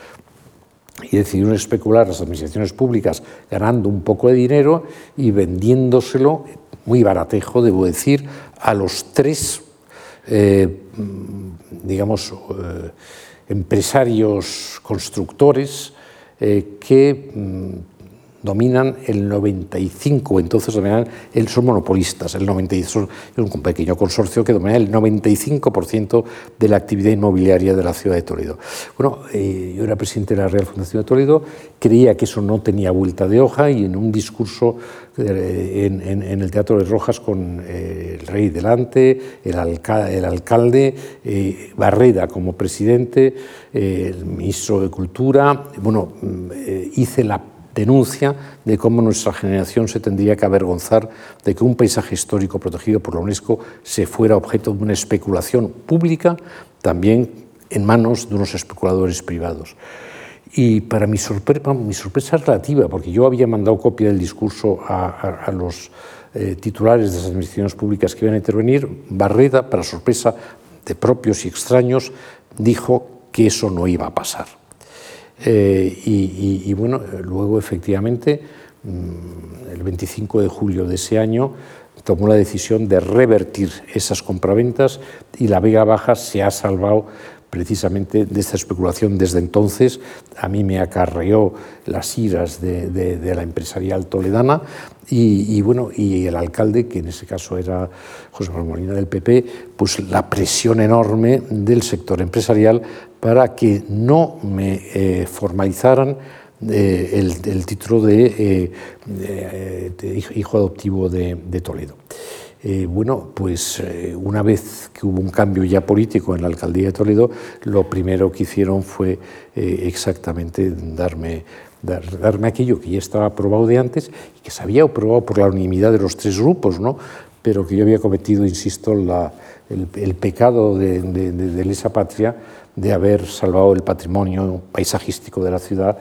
Y decidieron especular las administraciones públicas ganando un poco de dinero y vendiéndoselo, muy baratejo, debo decir, a los tres eh, digamos, eh, empresarios constructores eh, que mm, dominan el 95, entonces dominan, son monopolistas, el 95, es un pequeño consorcio que domina el 95% de la actividad inmobiliaria de la ciudad de Toledo. Bueno, eh, yo era presidente de la Real Fundación de Toledo, creía que eso no tenía vuelta de hoja y en un discurso eh, en, el Teatro de Rojas con eh, el rey delante, el, alcalde, Barreda como presidente, el ministro de Cultura, bueno, mm, hice la denuncia de cómo nuestra generación se tendría que avergonzar de que un paisaje histórico protegido por la UNESCO se fuera objeto de una especulación pública, también en manos de unos especuladores privados. Y para mi sorpresa, relativa, porque yo había mandado copia del discurso a, los eh, titulares de las administraciones públicas que iban a intervenir. Barreda, para sorpresa de propios y extraños, dijo que eso no iba a pasar. Eh, y, bueno, luego efectivamente, mm, el 25 de julio de ese año, tomó la decisión de revertir esas compraventas y la Vega Baja se ha salvado precisamente de esta especulación desde entonces. A mí me acarreó las iras de, la empresarial toledana y, bueno, y el alcalde, que en ese caso era José Manuel Molina del PP, pues la presión enorme del sector empresarial para que no me eh, formalizaran eh, el, título de, eh, hijo adoptivo de, Toledo. bueno, pues una vez que hubo un cambio ya político en la alcaldía de Toledo, lo primero que hicieron fue exactamente darme, darme aquello que ya estaba aprobado de antes y que se había aprobado por la unanimidad de los tres grupos, ¿no? pero que yo había cometido, insisto, el, pecado de, de, de lesa patria de haber salvado el patrimonio paisajístico de la ciudad.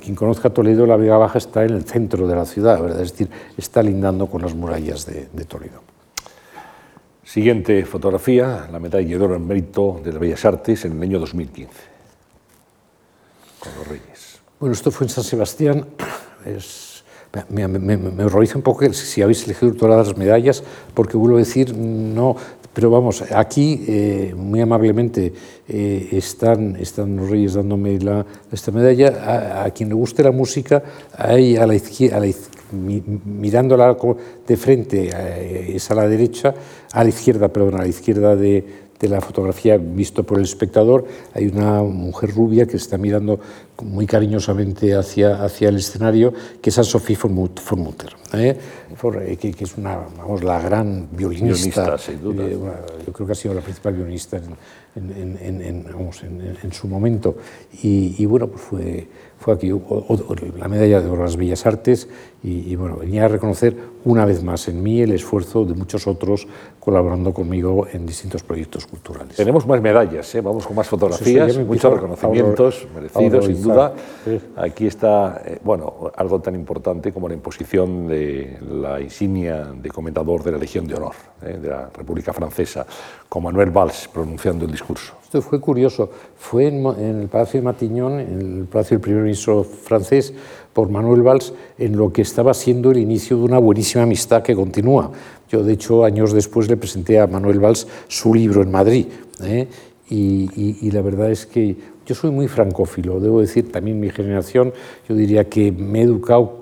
Quien conozca Toledo, la Vega Baja está en el centro de la ciudad, ¿verdad? es decir, está lindando con las murallas de, Toledo. Siguiente fotografía, la medalla de oro en mérito de las Bellas Artes en el año 2015, con los Reyes. Bueno, esto fue en San Sebastián. Es, me, me, horroriza un poco si habéis elegido todas las medallas, porque vuelvo a decir, no, pero vamos, aquí eh, muy amablemente eh, están, están los reyes dándome la, esta medalla. A, quien le guste la música, ahí a la izquierda, mirándola de frente, eh, es a la derecha, a la izquierda, perdón, a la izquierda de, de la fotografía visto por el espectador, hay una mujer rubia que está mirando muy cariñosamente hacia, hacia el escenario, que es Anne-Sophie von Mutter, ¿eh? que, que, es una, vamos, la gran violinista, sin duda. Eh, yo creo que ha sido la principal violinista en, en, en, vamos, en su momento. Y, y, bueno, pues fue, fue aquí la medalla de oro a las Bellas Artes y, bueno, venía a reconocer una vez más en mí el esfuerzo de muchos otros colaborando conmigo en distintos proyectos culturales. Tenemos más medallas, ¿eh? vamos con más fotografías, muchos reconocimientos merecidos, sin duda. Aquí está, eh, bueno, algo tan importante como la imposición de la insignia de comentador de la Legión de Honor ¿eh? de la República Francesa, con Manuel Valls pronunciando el discurso. Esto fue curioso. Fue en, el Palacio de Matignon, en el Palacio del primer ministro francés, por Manuel Valls, en lo que estaba siendo el inicio de una buenísima amistad que continúa. Yo, de hecho, años después le presenté a Manuel Valls su libro en Madrid. ¿eh? Y, la verdad es que yo soy muy francófilo, debo decir, también mi generación, yo diría que me he educado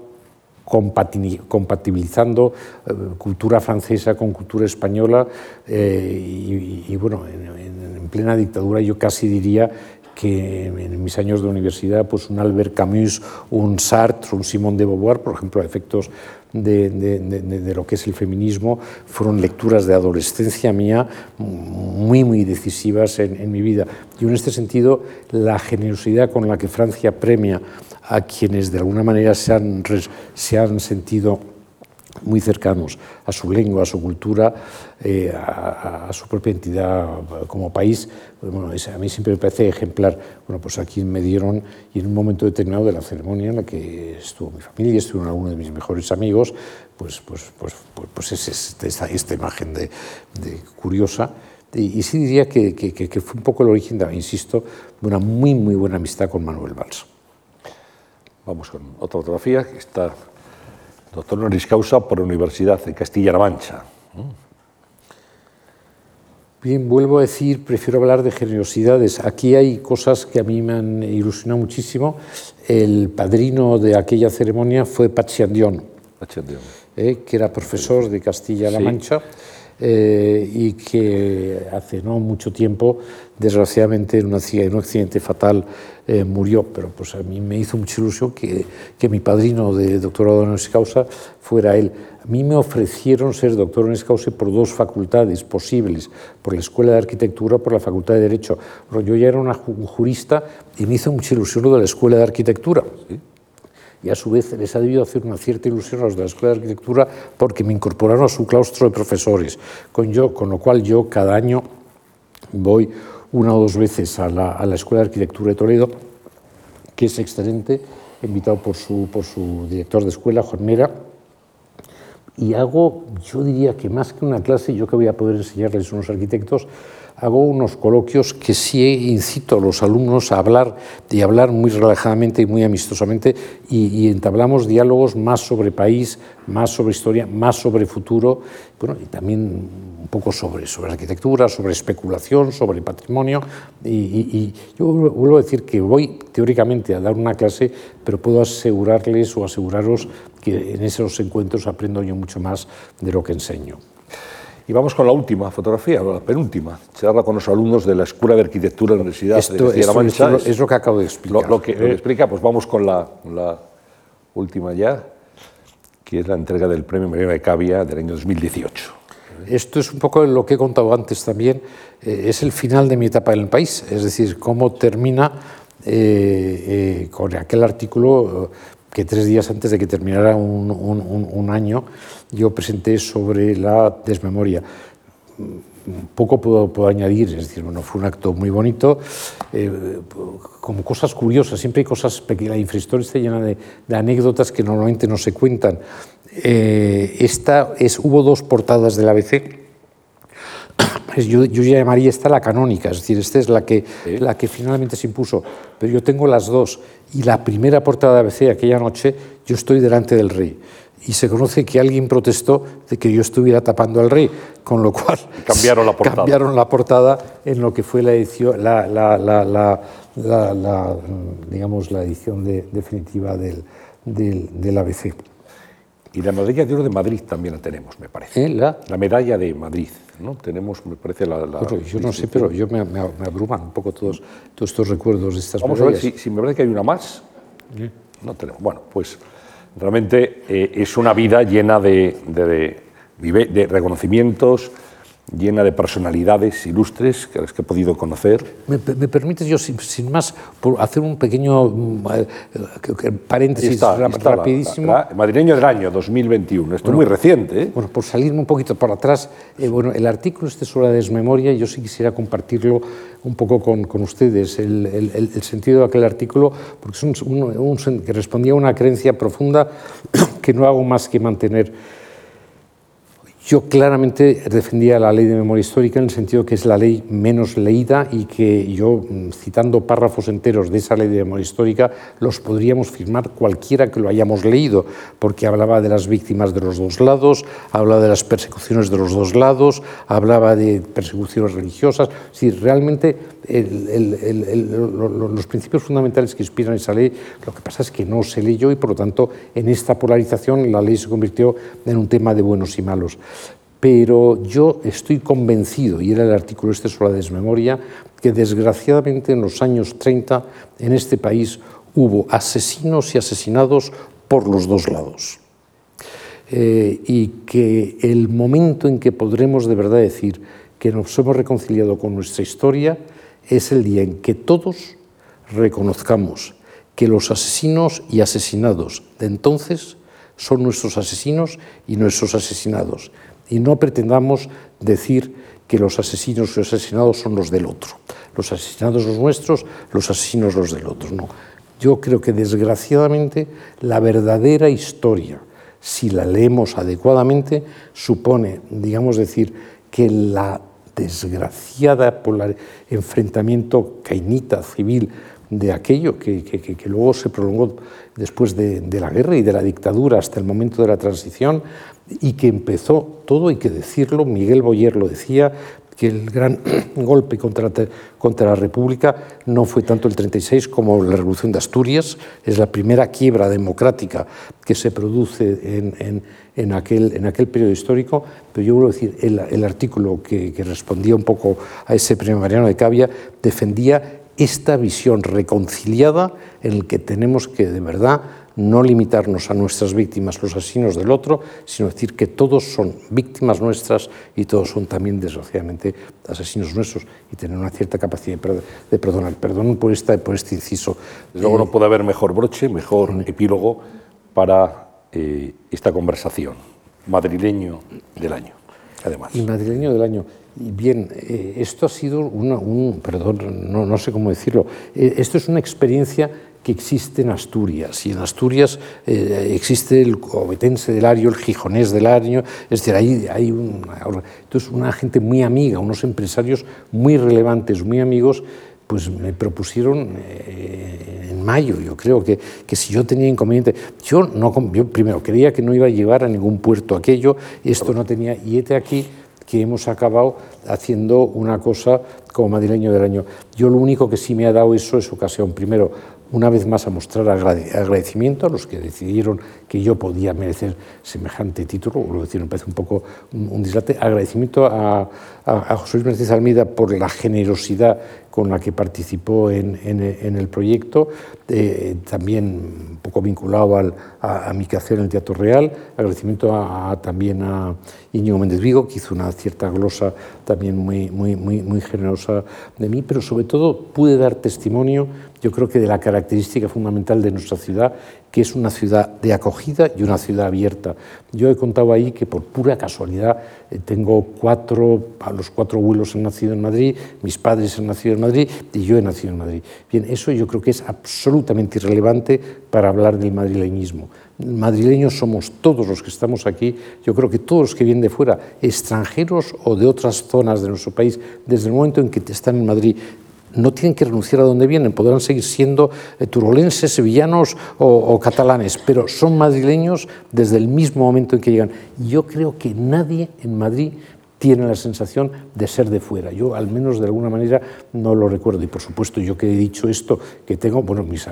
compatibilizando eh, cultura francesa con cultura española eh, y, bueno, en, plena dictadura yo casi diría que en mis años de universidad, pues un Albert Camus, un Sartre, un Simone de Beauvoir, por ejemplo, a efectos de, lo que es el feminismo, fueron lecturas de adolescencia mía muy, muy decisivas en mi vida. Y en este sentido, la generosidad con la que Francia premia a quienes de alguna manera se han, se han sentido muy cercanos a su lengua, a su cultura, eh, a, su propia entidad como país. Bueno, a mí siempre me parece ejemplar. Bueno, pues aquí me dieron, y en un momento determinado de la ceremonia en la que estuvo mi familia, estuvieron algunos de mis mejores amigos, pues, pues, pues, pues, pues es esta, esta imagen de, curiosa. Y, sí diría que, que, que, fue un poco el origen, de, insisto, de una muy, muy buena amistad con Manuel Valls. Vamos con otra fotografía, que está doctor honoris causa por la Universidad de Castilla-La Mancha. Bien, vuelvo a decir, prefiero hablar de generosidades. Aquí hay cosas que a mí me han ilusionado muchísimo. El padrino de aquella ceremonia fue Pachiandión, eh, que era profesor de Castilla-La Mancha. Eh, y que hace no mucho tiempo, desgraciadamente, en un accidente fatal eh, murió. Pero pues a mí me hizo mucha ilusión que, que mi padrino de doctorado en causa fuera él. A mí me ofrecieron ser doctor en causa por dos facultades posibles, por la Escuela de Arquitectura, por la Facultad de Derecho. Pero yo ya era una, un jurista y me hizo mucha ilusión lo de la Escuela de Arquitectura. y a su vez les ha debido hacer una cierta ilusión a los de la Escuela de Arquitectura porque me incorporaron a su claustro de profesores, con, yo, con lo cual yo cada año voy una o dos veces a la, a la Escuela de Arquitectura de Toledo, que es excelente, invitado por su, por su director de escuela, Juan y hago, yo diría que más que una clase, yo que voy a poder enseñarles unos arquitectos, hago unos coloquios que sí incito a los alumnos a hablar y hablar muy relajadamente y muy amistosamente y, y, entablamos diálogos más sobre país, más sobre historia, más sobre futuro, bueno, y también un poco sobre, sobre arquitectura, sobre especulación, sobre patrimonio. Y, y, y, yo vuelvo a decir que voy teóricamente a dar una clase, pero puedo asegurarles o aseguraros que en esos encuentros aprendo yo mucho más de lo que enseño. Y vamos con la última fotografía, la penúltima. Charla con los alumnos de la Escuela de Arquitectura de la Universidad esto, de Castilla-La Mancha. Es, es, lo que acabo de explicar. Lo, lo que eh. explica, pues vamos con la, la, última ya, que es la entrega del Premio Mariano de Cavia del año 2018. Esto es un poco lo que he contado antes también, eh, es el final de mi etapa en el país, es decir, cómo termina eh, eh, con aquel artículo que tres días antes de que terminara un, año yo presenté sobre la desmemoria. Poco puedo, añadir, es decir, bueno, fue un acto muy bonito, eh, como cosas curiosas, siempre hay cosas pequeñas, la infrahistoria está llena de, de anécdotas que normalmente no se cuentan. Eh, esta es, hubo dos portadas del ABC, yo, yo, llamaría esta la canónica, es decir, esta es la que, sí. la que finalmente se impuso, pero yo tengo las dos. Y la primera portada de ABC aquella noche, yo estoy delante del rey. Y se conoce que alguien protestó de que yo estuviera tapando al rey, con lo cual cambiaron la portada, cambiaron la portada en lo que fue la edición, la, la, la, digamos, la edición de, definitiva del, del, del ABC. Y la medalla de oro de Madrid también la tenemos, me parece. ¿Eh? ¿La? la medalla de Madrid, ¿no? Tenemos, me parece, la... la bueno, yo no sé, pero yo me, me, me, abruman un poco todos, todos estos recuerdos de estas Vamos medallas. a ver si, si, me parece que hay una más. ¿Sí? No tenemos. Bueno, pues realmente eh, es una vida llena de, de, de, de reconocimientos, llena de personalidades ilustres que las que he podido conocer. ¿Me, me permites yo, sin, sin, más, por hacer un pequeño eh, paréntesis está, rapidísimo? La, la, madrileño del año 2021, esto bueno, es muy reciente. ¿eh? Bueno, por salirme un poquito para atrás, eh, bueno, el artículo este sobre la desmemoria, yo sí quisiera compartirlo un poco con, con ustedes, el, el, el, sentido de aquel artículo, porque es un, un, un, que respondía a una creencia profunda que no hago más que mantener yo claramente defendía la ley de memoria histórica en el sentido que es la ley menos leída y que yo, mm, citando párrafos enteros de esa ley de memoria histórica, los podríamos firmar cualquiera que lo hayamos leído, porque hablaba de las víctimas de los dos lados, hablaba de las persecuciones de los dos lados, hablaba de persecuciones religiosas. Si realmente los principios fundamentales que inspiran esa ley, lo que pasa es que no se leyó y por lo tanto en esta polarización la ley se convirtió en un tema de buenos y malos pero yo estoy convencido, y era el artículo este sobre la desmemoria, que desgraciadamente en los años 30 en este país hubo asesinos y asesinados por los dos lados. Eh, y que el momento en que podremos de verdad decir que nos hemos reconciliado con nuestra historia es el día en que todos reconozcamos que los asesinos y asesinados de entonces son nuestros asesinos y nuestros asesinados y no pretendamos decir que los asesinos y los asesinados son los del otro. Los asesinados los nuestros, los asesinos los del otro. No. Yo creo que desgraciadamente la verdadera historia, si la leemos adecuadamente, supone, digamos decir, que la desgraciada polar enfrentamiento cainita civil de aquello que, que, que, luego se prolongó después de, la guerra y de la dictadura hasta el momento de la transición, y que empezó todo, hay que decirlo, Miguel Boyer lo decía, que el gran golpe contra, contra, la República no fue tanto el 36 como la Revolución de Asturias, es la primera quiebra democrática que se produce en, en, en aquel, en aquel periodo histórico, pero yo vuelvo a decir, el, el artículo que, que, respondía un poco a ese premio Mariano de Cavia defendía esta visión reconciliada en la que tenemos que de verdad no limitarnos a nuestras víctimas, los asesinos del otro, sino decir que todos son víctimas nuestras y todos son también, desgraciadamente, asesinos nuestros y tener una cierta capacidad de perdonar. Perdón por, esta, por este inciso. luego no puede haber mejor broche, mejor epílogo para eh, esta conversación. Madrileño del año, además. Y madrileño del año. Bien, eh, esto ha sido una, un, perdón, no, no, sé cómo decirlo, eh, esto es una experiencia que existe en Asturias. Y en Asturias eh, existe el cobetense del año, el gijonés del año, es decir, hay, hay una, entonces una gente muy amiga, unos empresarios muy relevantes, muy amigos, pues me propusieron en mayo, yo creo que, que, si yo tenía inconveniente, yo, no, yo primero creía que no iba a llevar a ningún puerto aquello, esto no tenía, y este aquí que hemos acabado haciendo una cosa como madrileño del año. Yo lo único que sí me ha dado eso es ocasión, primero, una vez más a mostrar agradecimiento a los que decidieron que yo podía merecer semejante título, lo decir, me parece un poco un, dislate, agradecimiento a, a, José Luis Martínez Almeida por la generosidad con la que participó en, el proyecto, eh, también un poco vinculado al, a, mi quehacer en el Teatro Real, agradecimiento también a Íñigo Méndez Vigo, que hizo una cierta glosa también muy, muy, muy, muy generosa de mí, pero sobre todo pude dar testimonio, yo creo que de la característica fundamental de nuestra ciudad, que es una ciudad de acogida y una ciudad abierta. Yo he contado ahí que por pura casualidad eh, tengo cuatro, los cuatro abuelos han nacido en Madrid, mis padres han nacido en Madrid y yo he nacido en Madrid. Bien, eso yo creo que es absolutamente irrelevante para hablar del madrileñismo. Madrileños somos todos los que estamos aquí, yo creo que todos los que vienen de fuera, extranjeros o de otras zonas de nuestro país, desde el momento en que están en Madrid, no tienen que renunciar a donde vienen, podrán seguir siendo eh, turolenses, sevillanos o, catalanes, pero son madrileños desde el mismo momento en que llegan. Yo creo que nadie en Madrid tiene la sensación de ser de fuera. Yo, al menos de alguna manera, no lo recuerdo. Y por supuesto, yo que he dicho esto, que tengo, bueno, mis,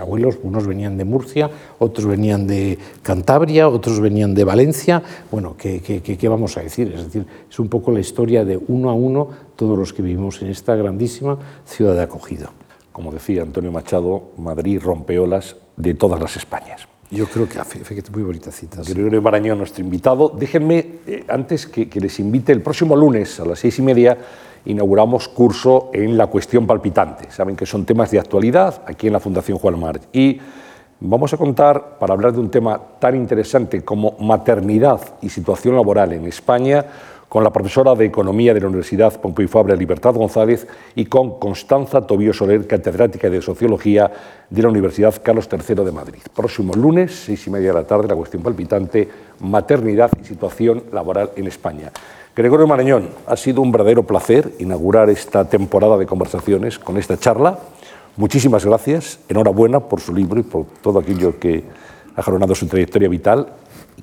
abuelos, unos venían de Murcia, otros venían de Cantabria, otros venían de Valencia. Bueno, ¿qué, qué, qué vamos a decir? Es decir, es un poco la historia de uno a uno todos los que vivimos en esta grandísima ciudad de acogida. Como decía Antonio Machado, Madrid rompeolas de todas las Españas. Yo creo que es muy bonita cita. Gregorio Marañón, nuestro invitado. Déjenme, eh, antes que, les invite, el próximo lunes a las seis y media inauguramos curso en la cuestión palpitante. Saben que son temas de actualidad aquí en la Fundación Juan March. Y vamos a contar, para hablar de un tema tan interesante como maternidad y situación laboral en España, con la profesora de Economía de la Universidad Pompeu Fabra Libertad González y con Constanza Tobío Soler, catedrática de Sociología de la Universidad Carlos III de Madrid. Próximo lunes, seis y media de la tarde, la cuestión palpitante, maternidad y situación laboral en España. Gregorio Marañón, ha sido un verdadero placer inaugurar esta temporada de conversaciones con esta charla. Muchísimas gracias, enhorabuena por su libro y por todo aquello que ha jalonado su trayectoria vital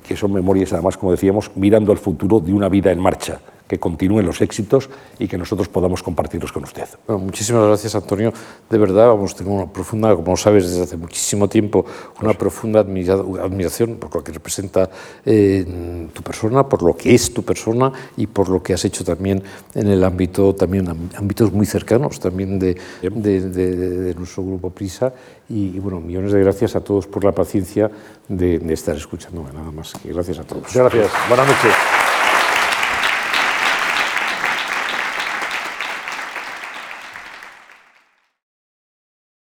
que son memorias, además, como decíamos, mirando al futuro de una vida en marcha que continúen los éxitos y que nosotros podamos compartirlos con usted. muchísimas gracias, Antonio. De verdad, vamos, tengo una profunda, como sabes, desde hace muchísimo tiempo, una profunda admiración por lo que representa eh, tu persona, por lo que es tu persona y por lo que has hecho también en el ámbito, también ámbitos muy cercanos también de, de, nuestro grupo Prisa. Y, bueno, millones de gracias a todos por la paciencia de, estar escuchándome, nada más. gracias a todos. Muchas gracias. Buenas noches.